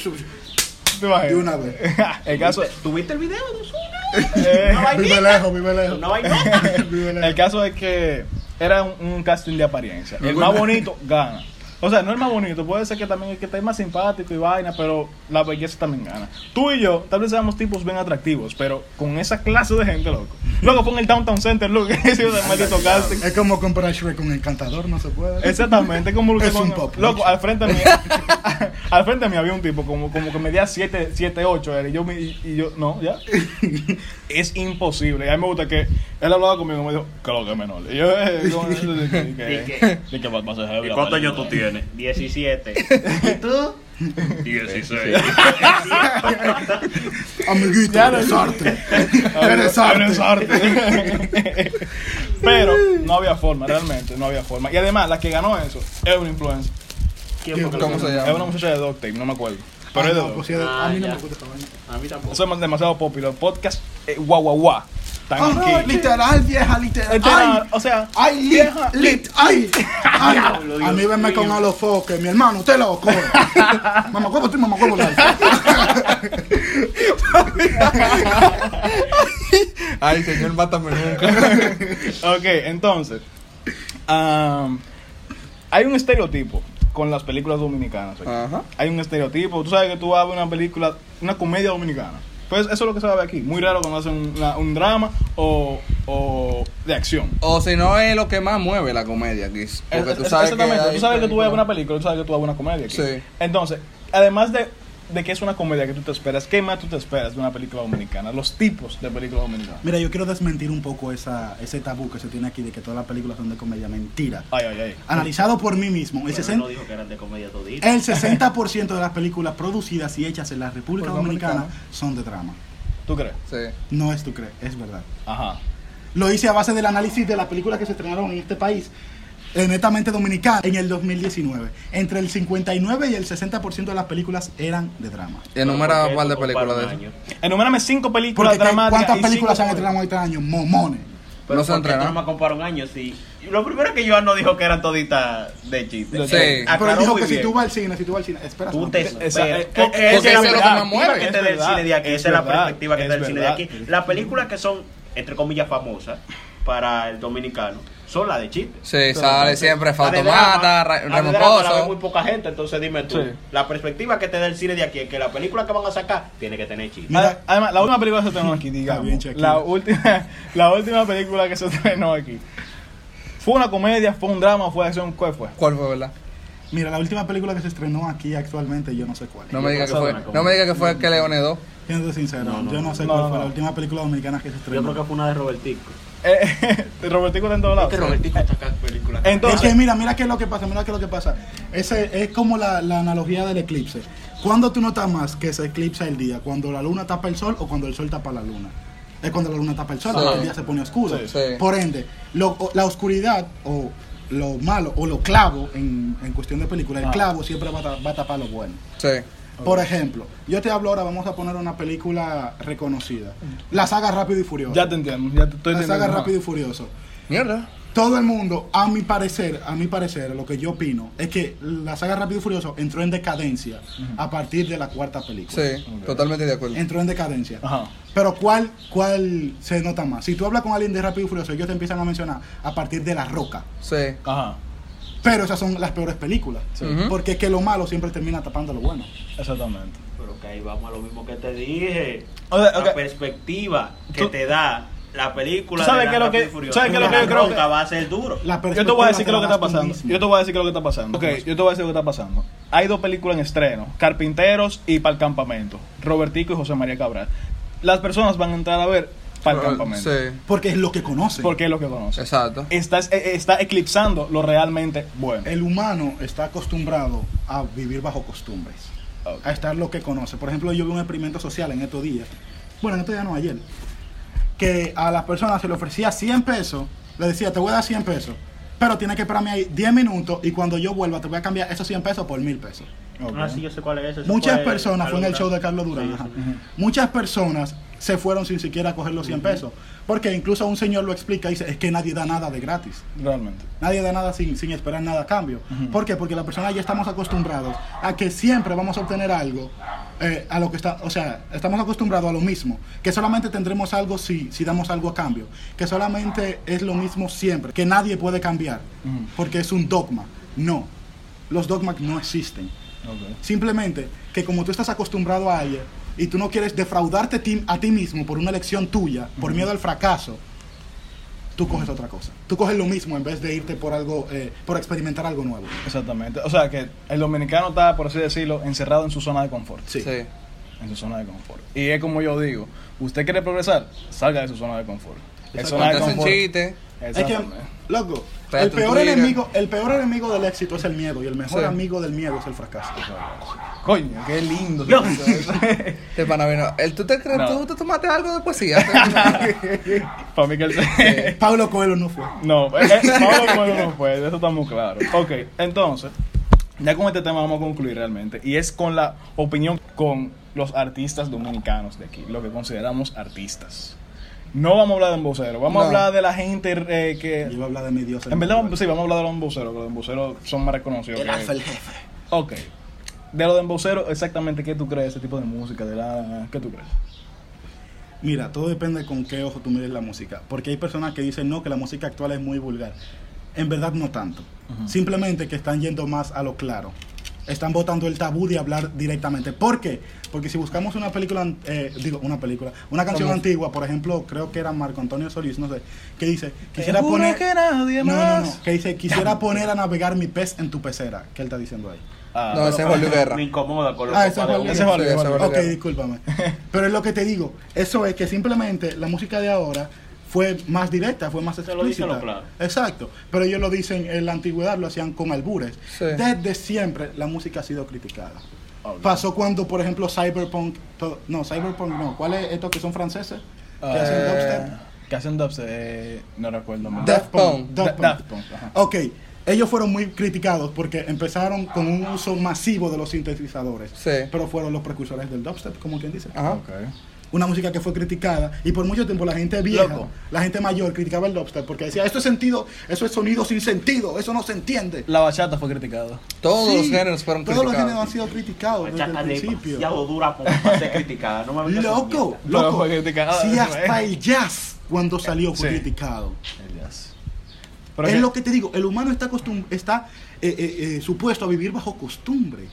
De una vez. [LAUGHS] El caso, ¿Tuviste el video de Osuna? [LAUGHS] eh, No hay Vive lejos, vive lejos. No vainota. Vive lejos. El caso es que era un, un casting de apariencia. El más bonito gana. O sea, no el más bonito, puede ser que también el que esté más simpático y vaina, pero la belleza también gana. Tú y yo, tal vez seamos tipos bien atractivos, pero con esa clase de gente, loco. Luego pon el Downtown Center, loco, [LAUGHS] es el. Es como comprar Shrek con encantador, no se puede. Exactamente, como lo [LAUGHS] que Es un pop, Loco, al frente mío, [LAUGHS] al frente mío había un tipo como, como que medía 7, 7 8 él, y yo, y, y yo, no, ya. es imposible. Y a mí me gusta que él hablaba conmigo y me dijo, que lo que es menor. Y yo, eh, [LAUGHS] como- de que- [LAUGHS] de que- ¿Y qué? de que va va a ser heavy ¿Y cuántos años tú tienes? 17. [LAUGHS] ¿Y tú? 16. Amiguito, Ya no- eres arte. Ah, Eres arte. eres arte. Pero no había forma, realmente, no había forma. Y además, la que ganó eso es una influencer. ¿Quién fue que ¿Cómo se llama? Es una muchacha de Doctape, no me acuerdo. Pero Ah, es de no, pues a Ah, mí no ya. me gusta esta vaina. A mí tampoco. Eso es demasiado popular. Podcast eh, guau guau guau. Están Ah, aquí. literal, vieja, literal. Literal, Ay, o sea, ay, lit, vieja. lit, ay. [LAUGHS] ay. Diablo, A mí venme con mío. alofoque, mi hermano, usted lo coge. [LAUGHS] mamá huevo, tú, mamá huevo, [LAUGHS] Ay, señor, mátame nunca. Ok, entonces, hay un estereotipo con las películas dominicanas. Ajá. Hay un estereotipo. Tú sabes que tú vas a ver una película, una comedia dominicana. Pues eso es lo que se va a ver aquí. Muy raro cuando hacen una- un drama o, o de acción. O si no es lo que más mueve la comedia aquí. Porque Es- tú es- sabes exactamente. tú sabes que tú películas- una película, tú sabes que tú ver una comedia aquí. Sí. Entonces, además de, de que es una comedia que tú te esperas, ¿qué más tú te esperas de una película dominicana? Los tipos de películas dominicanas. Mira, yo quiero desmentir un poco esa, ese tabú que se tiene aquí de que todas las películas son de comedia. Mentira. Ay, ay, ay. Analizado por mí mismo, el Bueno, 60%, no dijo que eran de comedia todita. el 60 de las películas producidas y hechas en la República Dominicana son de drama. ¿Tú crees? Sí. No es tú crees, es verdad. Ajá. Lo hice a base del análisis de las películas que se estrenaron en este país, eh, netamente dominicana, en el 2019. Entre el 59 y el 60% de las películas eran de drama. Enumera ¿Por qué un par de películas de eso. Enumérame cinco películas Porque ¿qué- dramáticas. ¿cuántas películas se han estrenado este año? Momones. Pero No se ¿por qué entrenan. no me comparas un año? Sí. Lo primero es que Joan no dijo que eran toditas de chiste. Sí. Eh, Pero dijo que si tú vas al cine, si tú vas al cine, espera. Tú te Esa- esperas. eh, Porque porque esa eso es lo que perspectiva más mueve. que te Es da el verdad, cine de aquí. es Esa es la perspectiva que te da el es cine de aquí. Las películas que son, entre comillas, famosas para el dominicano son las de chiste. Sí, sale siempre Fautomata, Pozo. muy poca gente, entonces dime tú. Sí. La perspectiva que te da el cine de aquí es que la película que van a sacar tiene que tener chiste. Además, la última película que se estrenó aquí, digamos. bien, la, última, [LAUGHS] la última película que se estrenó aquí. ¿Fue una comedia? ¿Fue un drama? ¿Fue acción? ¿Cuál fue? ¿Cuál fue, verdad? Mira, la última película que se estrenó aquí actualmente, yo no sé cuál. No Yo me diga que fue. No me diga que fue el que Leone 2. Siendo sincero, No, no, yo no no. sé No, cuál no, fue la no. última película dominicana que se Yo estrenó. creo que fue una de Robertico. Eh, [LAUGHS] Robertico está en todos lados. Es que Robertico está acá películas. Entonces- es que mira, mira qué es lo que pasa, mira qué es lo que pasa. Ese es como la, la analogía del eclipse. ¿Cuándo tú notas más que se eclipsa el día? ¿Cuando la luna tapa el sol o cuando el sol tapa la luna? Es cuando la luna tapa el sol, Sí. el día se pone oscuro. Sí, sí. Por ende, lo- la oscuridad o lo malo o lo clavo en, en cuestión de película, el Ah. clavo siempre va a, va a tapar lo bueno. Sí. Por ejemplo, yo te hablo ahora, vamos a poner una película reconocida. La saga Rápido y Furioso. Ya te entiendo. Ya te estoy la saga Rápido y Furioso. Mierda. Todo el mundo, a mi parecer, a mi parecer, lo que yo opino, es que la saga Rápido y Furioso entró en decadencia a partir de la cuarta película. Sí, totalmente de acuerdo. Entró en decadencia. Ajá. Pero ¿cuál, ¿cuál se nota más? Si tú hablas con alguien de Rápido y Furioso, ellos te empiezan a mencionar a partir de La Roca. Sí. Ajá. Pero esas son las peores películas. Sí. Porque es que lo malo siempre termina tapando lo bueno. Exactamente. Pero que ahí vamos a lo mismo que te dije. O sea, ok. La perspectiva que Tú- te da la película ¿Tú sabes qué es lo que- Furioso. sabes qué es lo que yo creo que- va a ser duro. La Yo te voy a decir qué es lo que está pasando. mismo. Yo te voy a decir qué es lo que está pasando. Ok, yo te voy a decir lo que está pasando. Hay dos películas en estreno: Carpinteros y Para el Campamento. Robertico y José María Cabral. Las personas van a entrar a ver Para el Campamento. Sí. Porque es lo que conocen. Porque es lo que conocen. Exacto. Está, eh, está eclipsando lo realmente bueno. El humano está acostumbrado a vivir bajo costumbres, a estar lo que conoce. Por ejemplo, yo vi un experimento social en estos días, bueno, en estos días no, ayer, que a las personas se le ofrecía 100 pesos, le decía, te voy a dar 100 pesos, pero tienes que esperarme ahí 10 minutos y cuando yo vuelva te voy a cambiar esos 100 pesos por 1000 pesos. Ok. Ah, sí, yo sé cuál es ese Muchas personas, fue en el show de. Carlos Durán, Sí, ajá. sí. muchas personas se fueron sin siquiera coger los 100 pesos, porque incluso un señor lo explica y dice, es que nadie da nada de gratis. Realmente. Nadie da nada sin, sin esperar nada a cambio. ¿Por qué? Porque la persona ya estamos acostumbrados a que siempre vamos a obtener algo eh, a lo que está, o sea, estamos acostumbrados a lo mismo, que solamente tendremos algo si, si damos algo a cambio, que solamente es lo mismo siempre, que nadie puede cambiar, porque es un dogma. No, los dogmas no existen. Simplemente que como tú estás acostumbrado a ella y tú no quieres defraudarte ti- a ti mismo por una elección tuya, por miedo al fracaso, tú coges otra cosa. Tú coges lo mismo en vez de irte por algo, eh, por experimentar algo nuevo. Exactamente. O sea que el dominicano está, por así decirlo, encerrado en su zona de confort. Sí. Sí. En su zona de confort. Y es como yo digo, usted quiere progresar, salga de su zona de confort. Zona de confort. chiste. Es que, loco, el peor, enemigo, el peor enemigo del éxito es el miedo y el mejor Sí. amigo del miedo es el fracaso. Coño, qué lindo. Pana [LAUGHS] vino. El, ¿Tú te crees? No. ¿Tú te tomaste algo de poesía? [LAUGHS] Para mí que el... Pablo Coelho no fue. No, eh, eh, Pablo Coelho no fue, de eso está muy claro. Ok, entonces, ya con este tema vamos a concluir realmente. Y es con la opinión con los artistas dominicanos de aquí, lo que consideramos artistas. No vamos a hablar de emboceros, vamos No. a hablar de la gente eh, Yo que... iba a hablar de mi Dios. En verdad, sí, vamos a hablar de los emboceros, que los emboceros son más reconocidos. El que- alfa, el jefe. Ok. De los emboceros, exactamente, ¿qué tú crees? Ese tipo de música, de la... ¿Qué tú crees? Mira, todo depende con qué ojo tú mires la música. Porque hay personas que dicen no, que la música actual es muy vulgar. En verdad no tanto. Simplemente que están yendo más a lo claro. Están botando el tabú de hablar directamente. ¿Por qué? Porque si buscamos una película, eh, digo, una película, una canción ¿Cómo? antigua, por ejemplo, creo que era Marco Antonio Solís, no sé, que dice, quisiera poner... que nadie no, no, más. no, que dice, quisiera poner a navegar mi pez en tu pecera. ¿Qué él está diciendo ahí? Ah, No, ese es Julio Guerra. Me incomoda con los Ah, ese es es Luis. Ok, Guerra. discúlpame. Pero es lo que te digo. Eso es que simplemente la música de ahora fue más directa, fue más Se lo dice explícita. lo claro. Exacto. Pero ellos lo dicen en la antigüedad, lo hacían con albures. Sí. Desde siempre la música ha sido criticada. Ok. Pasó cuando, por ejemplo, Cyberpunk. todo- no, Cyberpunk no. ¿Cuál es estos que son franceses? Que Ah, hacen dubstep. Que hacen dubstep, eh, no recuerdo. más. Daft Punk. Daft Punk. Daft Punk, ajá. Ok. Ellos fueron muy criticados porque empezaron con un uso masivo de los sintetizadores. Sí. Pero fueron los precursores del dubstep, como quien dice. Ajá. Ok. Una música que fue criticada y por mucho tiempo la gente vieja, Loco. la gente mayor criticaba el dubstep porque decía, esto es sentido, eso es sonido sin sentido, eso no se entiende. La bachata fue criticada. Todos Sí, los géneros fueron Todos los criticados. géneros han sido criticados desde el principio. demasiado dura como para ser criticada. No me Loco, loco. fue criticada, Sí, hasta el jazz cuando salió fue Sí. criticado. El jazz. Pero es que- lo que te digo, el humano está, acostum- está eh, eh, eh, supuesto a vivir bajo costumbre.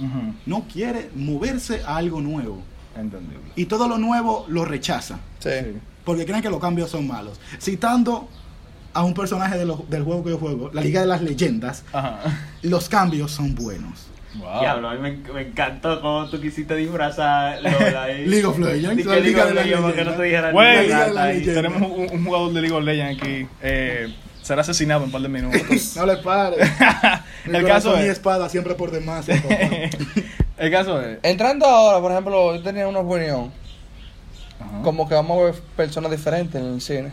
No quiere moverse a algo nuevo. Entendible. Y todo lo nuevo lo rechaza. Sí. porque creen que los cambios son malos. Citando a un personaje de lo- del juego que yo juego, la Liga de las Leyendas, Ajá. los cambios son buenos. Wow. Diablo, a mí me, me encantó cómo tú quisiste disfrazar Lola. [LAUGHS] League of Legends, la Liga of de las Legends, no dijera Güey, Liga Liga de. Leyendas. tenemos un, un jugador de League of Legends aquí. Eh, será asesinado en un par de [LAUGHS] minutos. No le pare. [LAUGHS] Mi el caso es. espada siempre por demás. El caso es. Entrando ahora, por ejemplo, yo tenía una opinión. Ajá. Como que vamos a ver personas diferentes en el cine.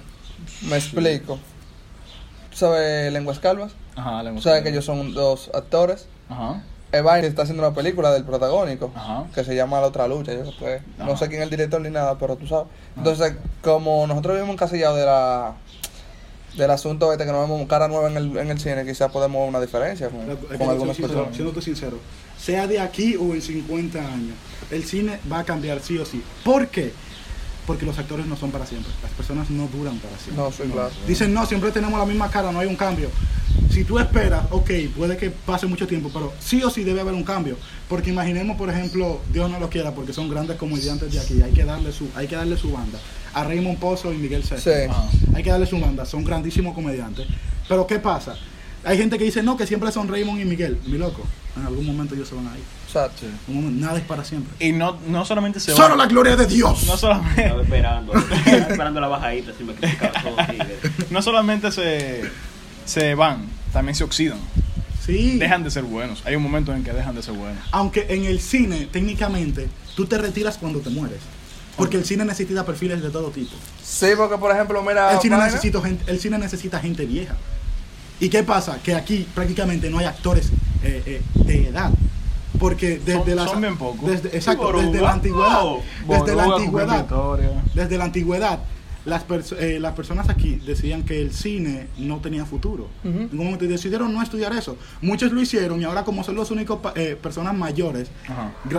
Me explico. ¿Tú sabes lenguas calvas? Ajá, Tú sabes que ellos son dos actores. Ajá. Evine está haciendo una película del protagónico Ajá. que se llama La otra lucha. Yo pues, no sé quién es el director ni nada, pero tú sabes. Entonces, como nosotros vivimos encasillados de la del asunto este que nos vemos cara nueva en el, en el cine, quizás podemos ver una diferencia con, con algunas sincero, personas. Siéndote sincero, sea de aquí o en 50 años, el cine va a cambiar sí o sí. ¿Por qué? Porque los actores no son para siempre. Las personas no duran para siempre. No, soy claro. Dicen, no, siempre tenemos la misma cara, no hay un cambio. Si tú esperas, ok, puede que pase mucho tiempo, pero sí o sí debe haber un cambio. Porque imaginemos, por ejemplo, Dios no lo quiera, porque son grandes comediantes de aquí, hay que darle su, hay que darle su banda. A Raymond Pozo y Miguel César. Sí. Hay que darle su banda, son grandísimos comediantes. Pero ¿qué pasa? Hay gente que dice, no, que siempre son Raymond y Miguel. Mi loco, en algún momento ellos se van a ir. Exacto. Un nada es para siempre. Y no, no solamente se Solo va- la gloria de Dios. No solamente, Estaba esperando, [LAUGHS] estaba esperando la bajadita, si me criticaba todo no solamente se, se van, también se oxidan. Sí. Dejan de ser buenos. Hay un momento en que dejan de ser buenos. Aunque en el cine, técnicamente, tú te retiras cuando te mueres. Porque el cine necesita perfiles de todo tipo. Sí, porque por ejemplo, mira. El cine, vaina- necesita gente, el cine necesita gente vieja. ¿Y qué pasa? Que aquí prácticamente no hay actores eh, eh, de edad. Porque desde Son- la son bien pocos. Desde, exacto, desde la antigüedad. Desde la antigüedad. Desde la antigüedad, las, perso- eh, las personas aquí decían que el cine no tenía futuro. En un momento decidieron no estudiar eso. Muchos lo hicieron y ahora como son los únicos eh, personas mayores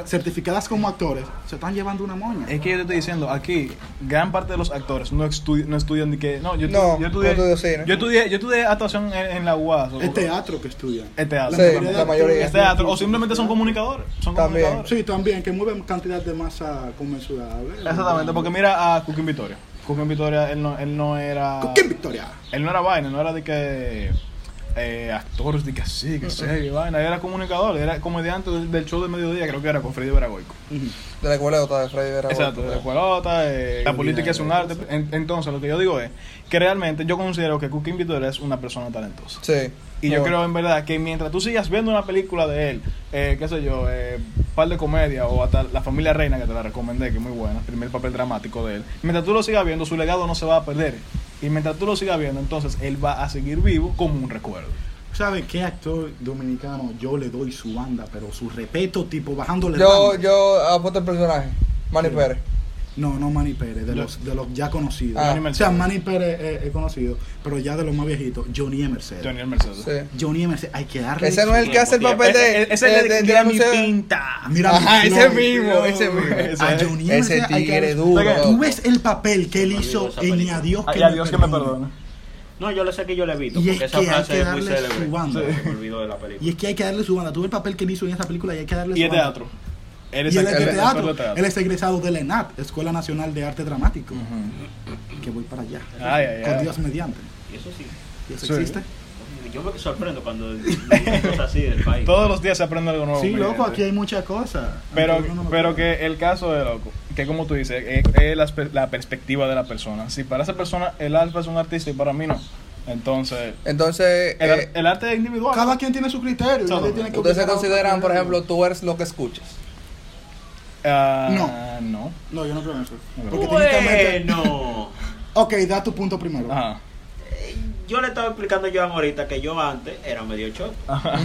certificadas como actores, se están llevando una moña. Es que yo te estoy diciendo, aquí, gran parte de los actores no, estu- no estudian ni que. No, yo, No, yo estudié. no estudio cine. yo estudié, yo estudié actuación en, en la UAS. o- Es teatro que estudian. Es teatro. Sí, la mayoría. Es teatro. O simplemente son comunicadores. Son También. comunicadores. Sí, también, que mueven cantidad de masa conmensurable. Exactamente, porque mira a Cooking Victoria. Cooking Victoria, él no, él no era. ¿Quién Victoria? Él no era vaina, no era de que. Eh, actor, de que sí, que serio, vaina. Él era comunicador, era comediante del, del show de mediodía, creo que era con Freddy Veragoico. De la escuela de Freddy Vera. Exacto, de la escuelota, eh, la política es un arte. En- entonces, lo que yo digo es que realmente yo considero que Cooking Victoria es una persona talentosa. Sí. Y yo creo en verdad que mientras tú sigas viendo una película de él, eh, qué sé yo, eh, par de comedia o hasta La familia Reina, que te la recomendé, que es muy buena, primer papel dramático de él, mientras tú lo sigas viendo, su legado no se va a perder. Y mientras tú lo sigas viendo, entonces él va a seguir vivo como un recuerdo. ¿Sabe qué actor dominicano yo le doy su banda, pero su respeto, tipo bajándole Yo, rango? yo apuesto el personaje. Manny Sí. Pérez. No, no Manny Pérez, de los, de los ya conocidos. Ah. O sea. Manny Pérez eh, es conocido, pero ya de los más viejitos, Johnny M. Mercedes. Johnny Mercedes. Sí. Johnny. Mercedes, hay que darle. Ese no es el que hace el papel de. E- e- Ese es el de- de mi pinta. Mira, Ajá, mi ese mismo, ese mismo. Ese A es. Johnny. Ese Mercedes hay que tigre darle- duro. Tú ves el papel que él hizo en película. A Dios que Ay, a Dios que me perdone. No, yo le sé que yo le he visto, Y es porque esa que hay frase que es muy darle célebre. su banda. Se me olvidó de la película. Y es que hay que darle su banda. Tú ves el papel que él hizo en esa película y hay que darle Y su el banda. teatro. Él Y él es de teatro. Él es egresado de la ENAT, Escuela Nacional de Arte Dramático. Que voy para allá. Ay, ay, Con ay. Dios mediante. Y eso sí. ¿Y eso Sí. existe? Yo me sorprendo cuando cosas así del país. Todos los días se aprende algo nuevo. Sí, loco, aquí hay muchas cosas. Pero, no pero que el caso de loco, que como tú dices, es, es la, perspectiva de la persona. Si para esa persona el alfa es un artista y para mí no, entonces Entonces, el, eh, el arte es individual. Cada quien tiene su criterio. tiene que ustedes se consideran, por ejemplo, tú eres lo que escuchas. Ah, No. no. No, yo no creo en eso. No. Porque técnicamente. Bueno, Ok, da tu punto primero. Ajá. yo le estaba explicando a Joan ahorita que yo antes era medio chopo. Ajá.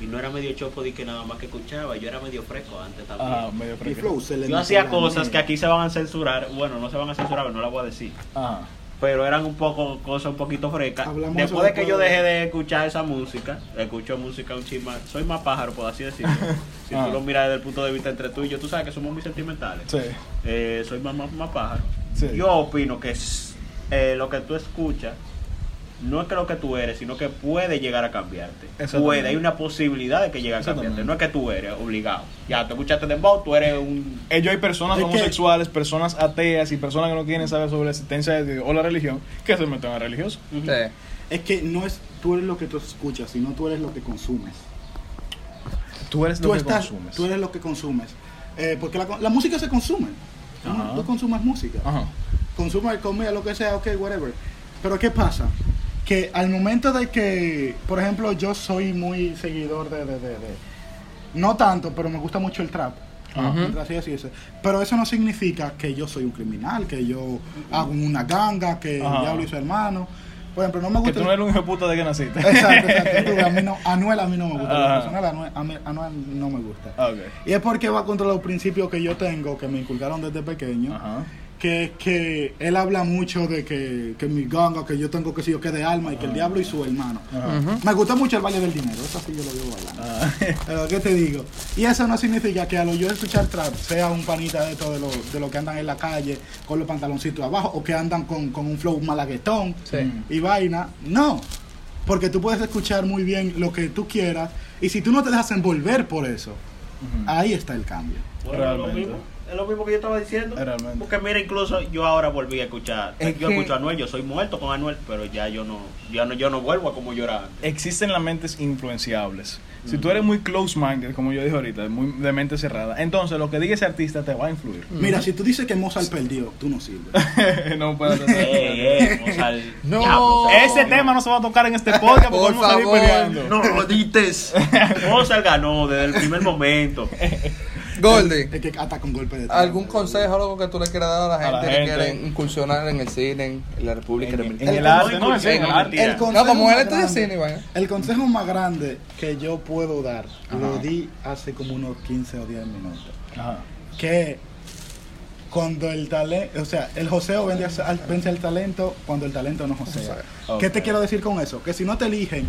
Y no era medio chopo de que nada más que escuchaba, yo era medio fresco antes también. Ajá, medio fresco. Yo hacía cosas que aquí se van a censurar, bueno, no se van a censurar, pero no las voy a decir. Ajá. Pero eran un poco cosas un poquito frescas. Hablamos Después de que yo dejé de escuchar esa música, escucho música un chisma, soy más pájaro, por así decirlo. [LAUGHS] si Ah. tú lo miras desde el punto de vista entre tú y yo, tú sabes que somos muy sentimentales. Sí. Eh, soy más, más, más pájaro. Sí. Yo opino que eh, lo que tú escuchas no es que lo que tú eres, sino que puede llegar a cambiarte. Puede, hay una posibilidad de que llegue a cambiarte. No es que tú eres obligado. Ya, tú escuchaste Dembow, tú eres un... Ellos hay personas Es que- homosexuales, personas ateas y personas que no quieren saber sobre la existencia de Dios o la religión que se meten a. Sí. Es que no es tú eres lo que tú escuchas, sino tú eres lo que consumes. Tú eres Tú, estás, tú eres lo que consumes. Eh, porque la, la música se consume. Ajá. Tú consumes música. Ajá. consume comida, lo que sea, ok, whatever. Pero ¿qué pasa? Que al momento de que, por ejemplo, yo soy muy seguidor de, de, de- de- no tanto, pero me gusta mucho el trap. Mientras así decirse. Pero eso no significa que yo soy un criminal, que yo hago una ganga, que Ajá. el diablo y su hermano. Por ejemplo, no me Que gusta. tú no eres un hijo de puta de que naciste. Exacto, [LAUGHS] A mí no, Anuel a mí no me gusta. Personal, Anuel, a mí- Anuel no me gusta. Ah. Y es porque va contra los principios que yo tengo, que me inculcaron desde pequeño. Que, que él habla mucho de que, que mi ganga, que yo tengo que si yo que de alma y que el diablo y su hermano. Me gusta mucho el baile del dinero, eso sí yo lo veo bailando. Ah, Pero ¿qué te digo? Y eso no significa que a lo yo escuchar trap sea un panita de todo de lo, de lo que andan en la calle con los pantaloncitos abajo o que andan con, con un flow malaguetón Sí. y vaina. No, porque tú puedes escuchar muy bien lo que tú quieras y si tú no te dejas envolver por eso, ahí está el cambio. Bueno, es lo Realmente. Es lo mismo que yo estaba diciendo. Realmente. Porque mira, incluso yo ahora volví a escuchar. Es yo que- escucho a Anuel, yo soy muerto con Anuel, pero ya yo no, ya no, yo no vuelvo a como yo era antes. Existen las mentes influenciables. Si tú eres muy close-minded, como yo dije ahorita, muy de mente cerrada, entonces lo que diga ese artista te va a influir. Mira, si tú dices que Mozart perdió, tú no sirves. [LAUGHS] no puedes hacer Eh, eh, Mozart. No. Ya, Mozart. Ese tema no se va a tocar en este podcast porque Por vamos a salir favor, peleando. No lo dices. [LAUGHS] Mozart ganó desde el primer momento. [LAUGHS] Goldie, Es que hasta con golpe de. ¿algún consejo algo que tú le quieras dar a la A gente la que gente. quiere incursionar en el cine, en, la República Dominicana? en el El arte, no, en el arte. El No, como él estudia cine, vaina. El consejo más grande que yo puedo dar, lo di hace como unos 15 o 10 minutos. Ajá. Que cuando el talento, o sea, el joseo vence, al- vence el talento cuando el talento no josea. ¿Qué te quiero decir con eso? Que si no te eligen,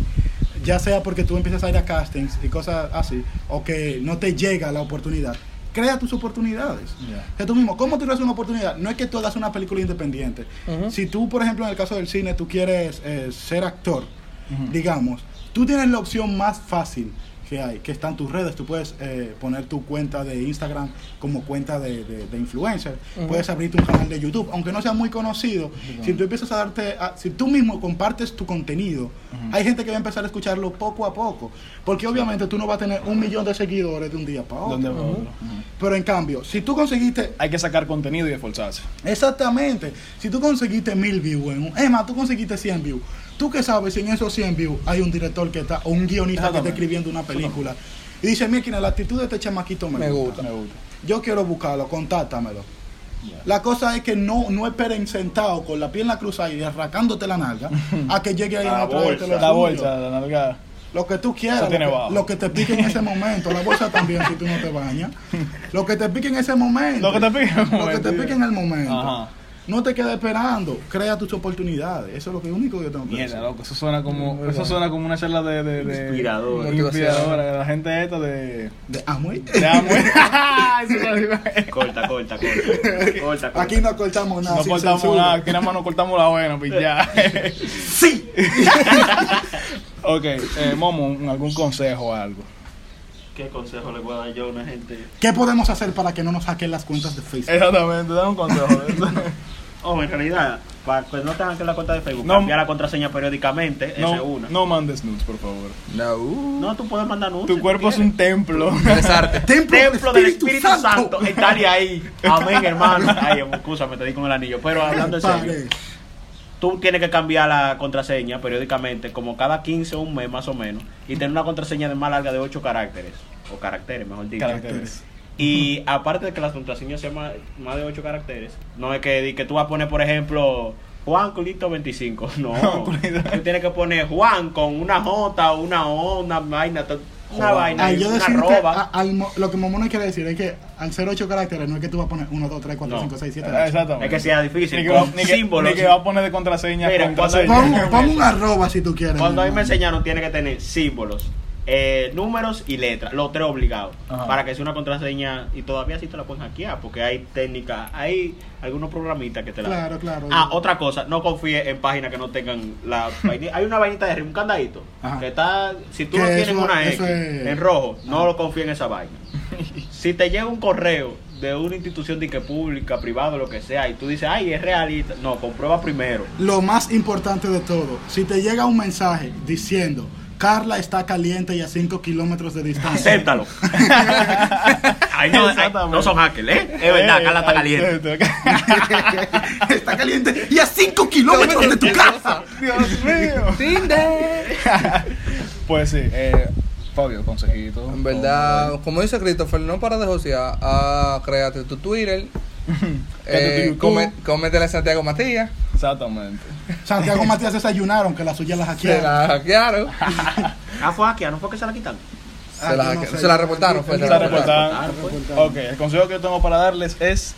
ya sea porque tú empiezas a ir a castings y cosas así, o que no te llega la oportunidad, crea tus oportunidades. Que tú mismo, ¿cómo tú creas una oportunidad? No es que tú hagas una película independiente. Si tú, por ejemplo, en el caso del cine, tú quieres eh, ser actor, digamos, tú tienes la opción más fácil que hay, que están tus redes. Tú puedes eh, poner tu cuenta de Instagram como cuenta de, de- de influencer. Ujú. Puedes abrirte un canal de YouTube, aunque no sea muy conocido. Si tú empiezas a darte, a- si tú mismo compartes tu contenido, hay gente que va a empezar a escucharlo poco a poco. Porque obviamente tú no vas a tener un millón de seguidores de un día para otro. ¿Dónde va otro? Pero en cambio, si tú conseguiste Hay que sacar contenido y esforzarse. Exactamente. Si tú conseguiste mil views, en un, es más, tú conseguiste 100 views. ¿Tú qué sabes si en esos 100 views hay un director que está, o un guionista que está escribiendo una película? Y dice, mira, la actitud de este chamaquito me, Me gusta. gusta. Me gusta. Yo quiero buscarlo, contáctamelo. Ya. La cosa es que no, no esperen sentado con la pierna cruzada y arrancándote la nalga a que llegue ahí [LAUGHS] La a bolsa. La suyo. bolsa, la nalga. Lo que tú quieras, lo que, lo que te pique en ese momento. La bolsa también si tú no te bañas. [LAUGHS] Lo que te pique en ese momento. Lo que te pique en el Lo que momento, te pique en el momento. Ajá. No te quedes esperando. Crea tus oportunidades. Eso es lo que único que yo tengo que Mierda, decir. loco, eso suena como, eso suena como una charla de, de, de Inspirador. inspiradora, de la gente esta de, De Amway. de Amway. [LAUGHS] Eso lo digo. Corta, corta, corta. Corta, corta. Aquí no cortamos nada. no cortamos censura. nada, aquí nada más nos cortamos la buena, pues ya. [LAUGHS] Sí. [LAUGHS] ok, eh, Momo, ¿algún consejo o algo? ¿Qué consejo le puedo dar yo a una gente? ¿Qué podemos hacer para que no nos hackeen las cuentas de Facebook? Exactamente, dame un consejo. Oh, en realidad, para que no tengan que la cuenta de Facebook, No. cambiar la contraseña periódicamente, esa es no, una. no mandes nudes, por favor. No. No, tú puedes mandar nudes. Tu si cuerpo es un templo. [LAUGHS] Interesarte. [LAUGHS] Templo, Templo del Espíritu Santo, dale ahí. Amén, hermano. Ay, me te di con el anillo. Pero hablando en serio, tú tienes que cambiar la contraseña periódicamente, como cada 15 o un mes más o menos, y tener una contraseña de más larga de 8 caracteres, o caracteres, mejor dicho. Caracteres. Y aparte de que las contraseñas sean más, más de 8 caracteres, no es que, di que tú vas a poner, por ejemplo, Juan Culito 25. [LAUGHS] No, tú tienes que poner Juan con una J, una O, una vaina, una vaina, Al y yo una decirte, arroba. a- mo- lo que Momono quiere decir es que al ser ocho caracteres no es que tú vas a poner 1, 2, 3, 4, No. 5, 6, 7, Ah, 8. Exactamente. Es que sea difícil, Ni que, con ni que- símbolos. ni que va a poner de contraseña Mira, contraseña. Pon, pon un arroba si tú quieres. Cuando a mí me enseñaron, tiene que tener símbolos, eh, números y letras, los tres obligados, Ajá. para que sea una contraseña y todavía sí te la pueden hackear, porque hay técnicas, hay algunos programitas que te la Claro, claro. Ah, otra cosa, no confíes en páginas que no tengan la [LAUGHS] vainita. Hay una vainita de arriba, un candadito, Ajá. que está, si tú no tienes eso- una X es- en rojo, no lo confíes en esa vaina. [LAUGHS] si te llega un correo de una institución de que pública, privada, lo que sea, y tú dices, ay, es realista, no, comprueba primero. Lo más importante de todo, si te llega un mensaje diciendo Carla está caliente y a 5 kilómetros de distancia. Acéptalo. [LAUGHS] Ay, no, ay, no son hackers, ¿eh? Es verdad, Eh, Carla está caliente. [LAUGHS] está caliente y a 5 kilómetros de tu casa. Dios mío. Tinder. [LAUGHS] Pues sí, eh, Fabio, consejito. En verdad, como dice Christopher, no para de josear. Ah, créate tu Twitter. Créate tu eh, YouTube. come- Santiago Matías. Exactamente. Santiago Matías desayunaron que la suya la Se hackearon. la hackearon. [LAUGHS] Ah, fue hackear, ¿no fue que se la quitan? Ah, Se la, yo no sé. se la reportaron. Fue, Se se La la reportaron. reportaron. reportaron, Ok, el consejo que yo tengo para darles es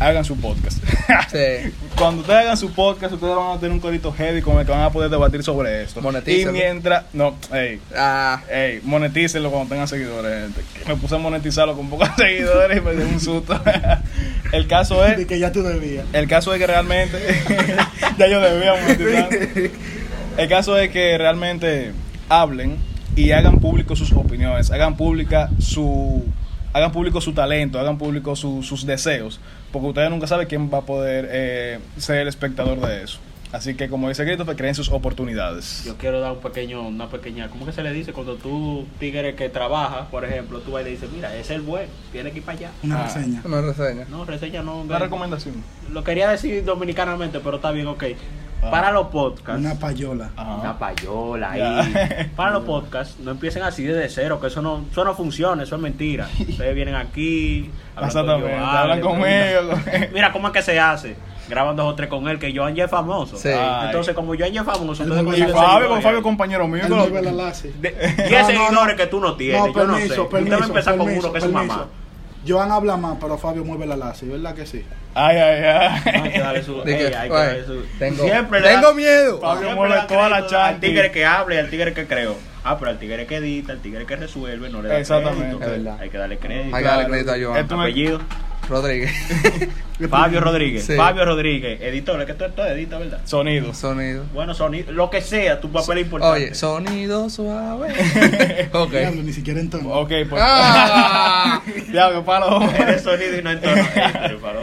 hagan su podcast. [LAUGHS] Sí. Cuando ustedes hagan su podcast, ustedes van a tener un corito heavy con el que van a poder debatir sobre esto. Y Monetícenlo. mientras, no, ey, Ah, ey, monetícenlo cuando tengan seguidores, gente. Me puse a monetizarlo con pocos [LAUGHS] seguidores y me dio un susto. [LAUGHS] el caso De es, que ya tú debías. el caso es que realmente, ya yo debía monetizar. El caso es que realmente hablen y hagan público sus opiniones, hagan pública su hagan público su talento, hagan público su- sus deseos, porque ustedes nunca saben quién va a poder eh, ser el espectador de eso. Así que como dice Christopher, creen sus oportunidades. Yo quiero dar un pequeño, una pequeña, ¿cómo que se le dice? Cuando tú, tigre que trabaja, por ejemplo, tú vas y le dices, mira, es el bueno, tiene que ir para allá. Una Ah. reseña. una reseña. No, reseña no. Una recomendación. Lo quería decir dominicanamente, pero está bien, ok. Ah. Para los podcasts. Una payola. Ajá. Una payola ahí. [LAUGHS] Para los podcasts, no empiecen así desde cero, que eso no, eso no funciona, eso es mentira. [LAUGHS] Ustedes vienen aquí, hablan con Joan, hablan conmigo. Mira cómo es que se hace. Graban dos o tres con él, que Joan ya es famoso. Sí. Entonces, como Joan ya es famoso, consiguen la- Fabio, con Fabio compañero mío. Lo-. De- No, 10 no, seguidores no. que tú no tienes, No, yo no sé. permiso, Usted va a permiso, empezar con uno que es su mamá. Joan habla más, pero Fabio mueve la lazi, ¿verdad que sí? Ay, ay, Hay que ay. darle su. Ey, hay que "Oye, darle su- tengo, Siempre le tengo miedo. Fabio siempre mueve le da toda la crédito Al chanti. tigre que habla y al tigre que creo. Ah, pero al tigre que edita, al tigre que resuelve, no le da Exactamente. crédito. Es verdad. Hay que darle crédito. Hay que darle crédito a Joan. Esto me- Apellido. Rodríguez. [LAUGHS] Fabio Rodríguez. Sí. Fabio Rodríguez. Editor, es que tú, tú editas, ¿verdad? Sonidos. Sonido. Bueno, sonido, lo que sea, tu papel es importante. Oye, sonido suave. [LAUGHS] ok. Diablo, ni siquiera en tono. Ok, pues. Ah. [LAUGHS] ya, que palo. Eres sonido y no entorno. Pero, [LAUGHS] palo.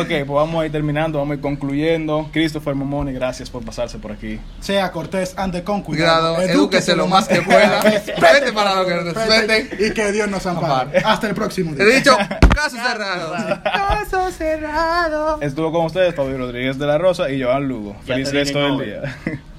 Ok, pues vamos a ir terminando, vamos a ir concluyendo. Christopher Momoni, gracias por pasarse por aquí. Sea cortés, ande con Cuidado, cuidado. edúquese lo más que pueda. Respete para lo que respeten. Y que Dios nos ampare. Hasta el próximo He día. dicho, caso cerrado. Caso cerrado. Estuvo con ustedes Fabio Rodríguez de la Rosa y Joan Lugo. Ya Feliz resto del día. [LAUGHS]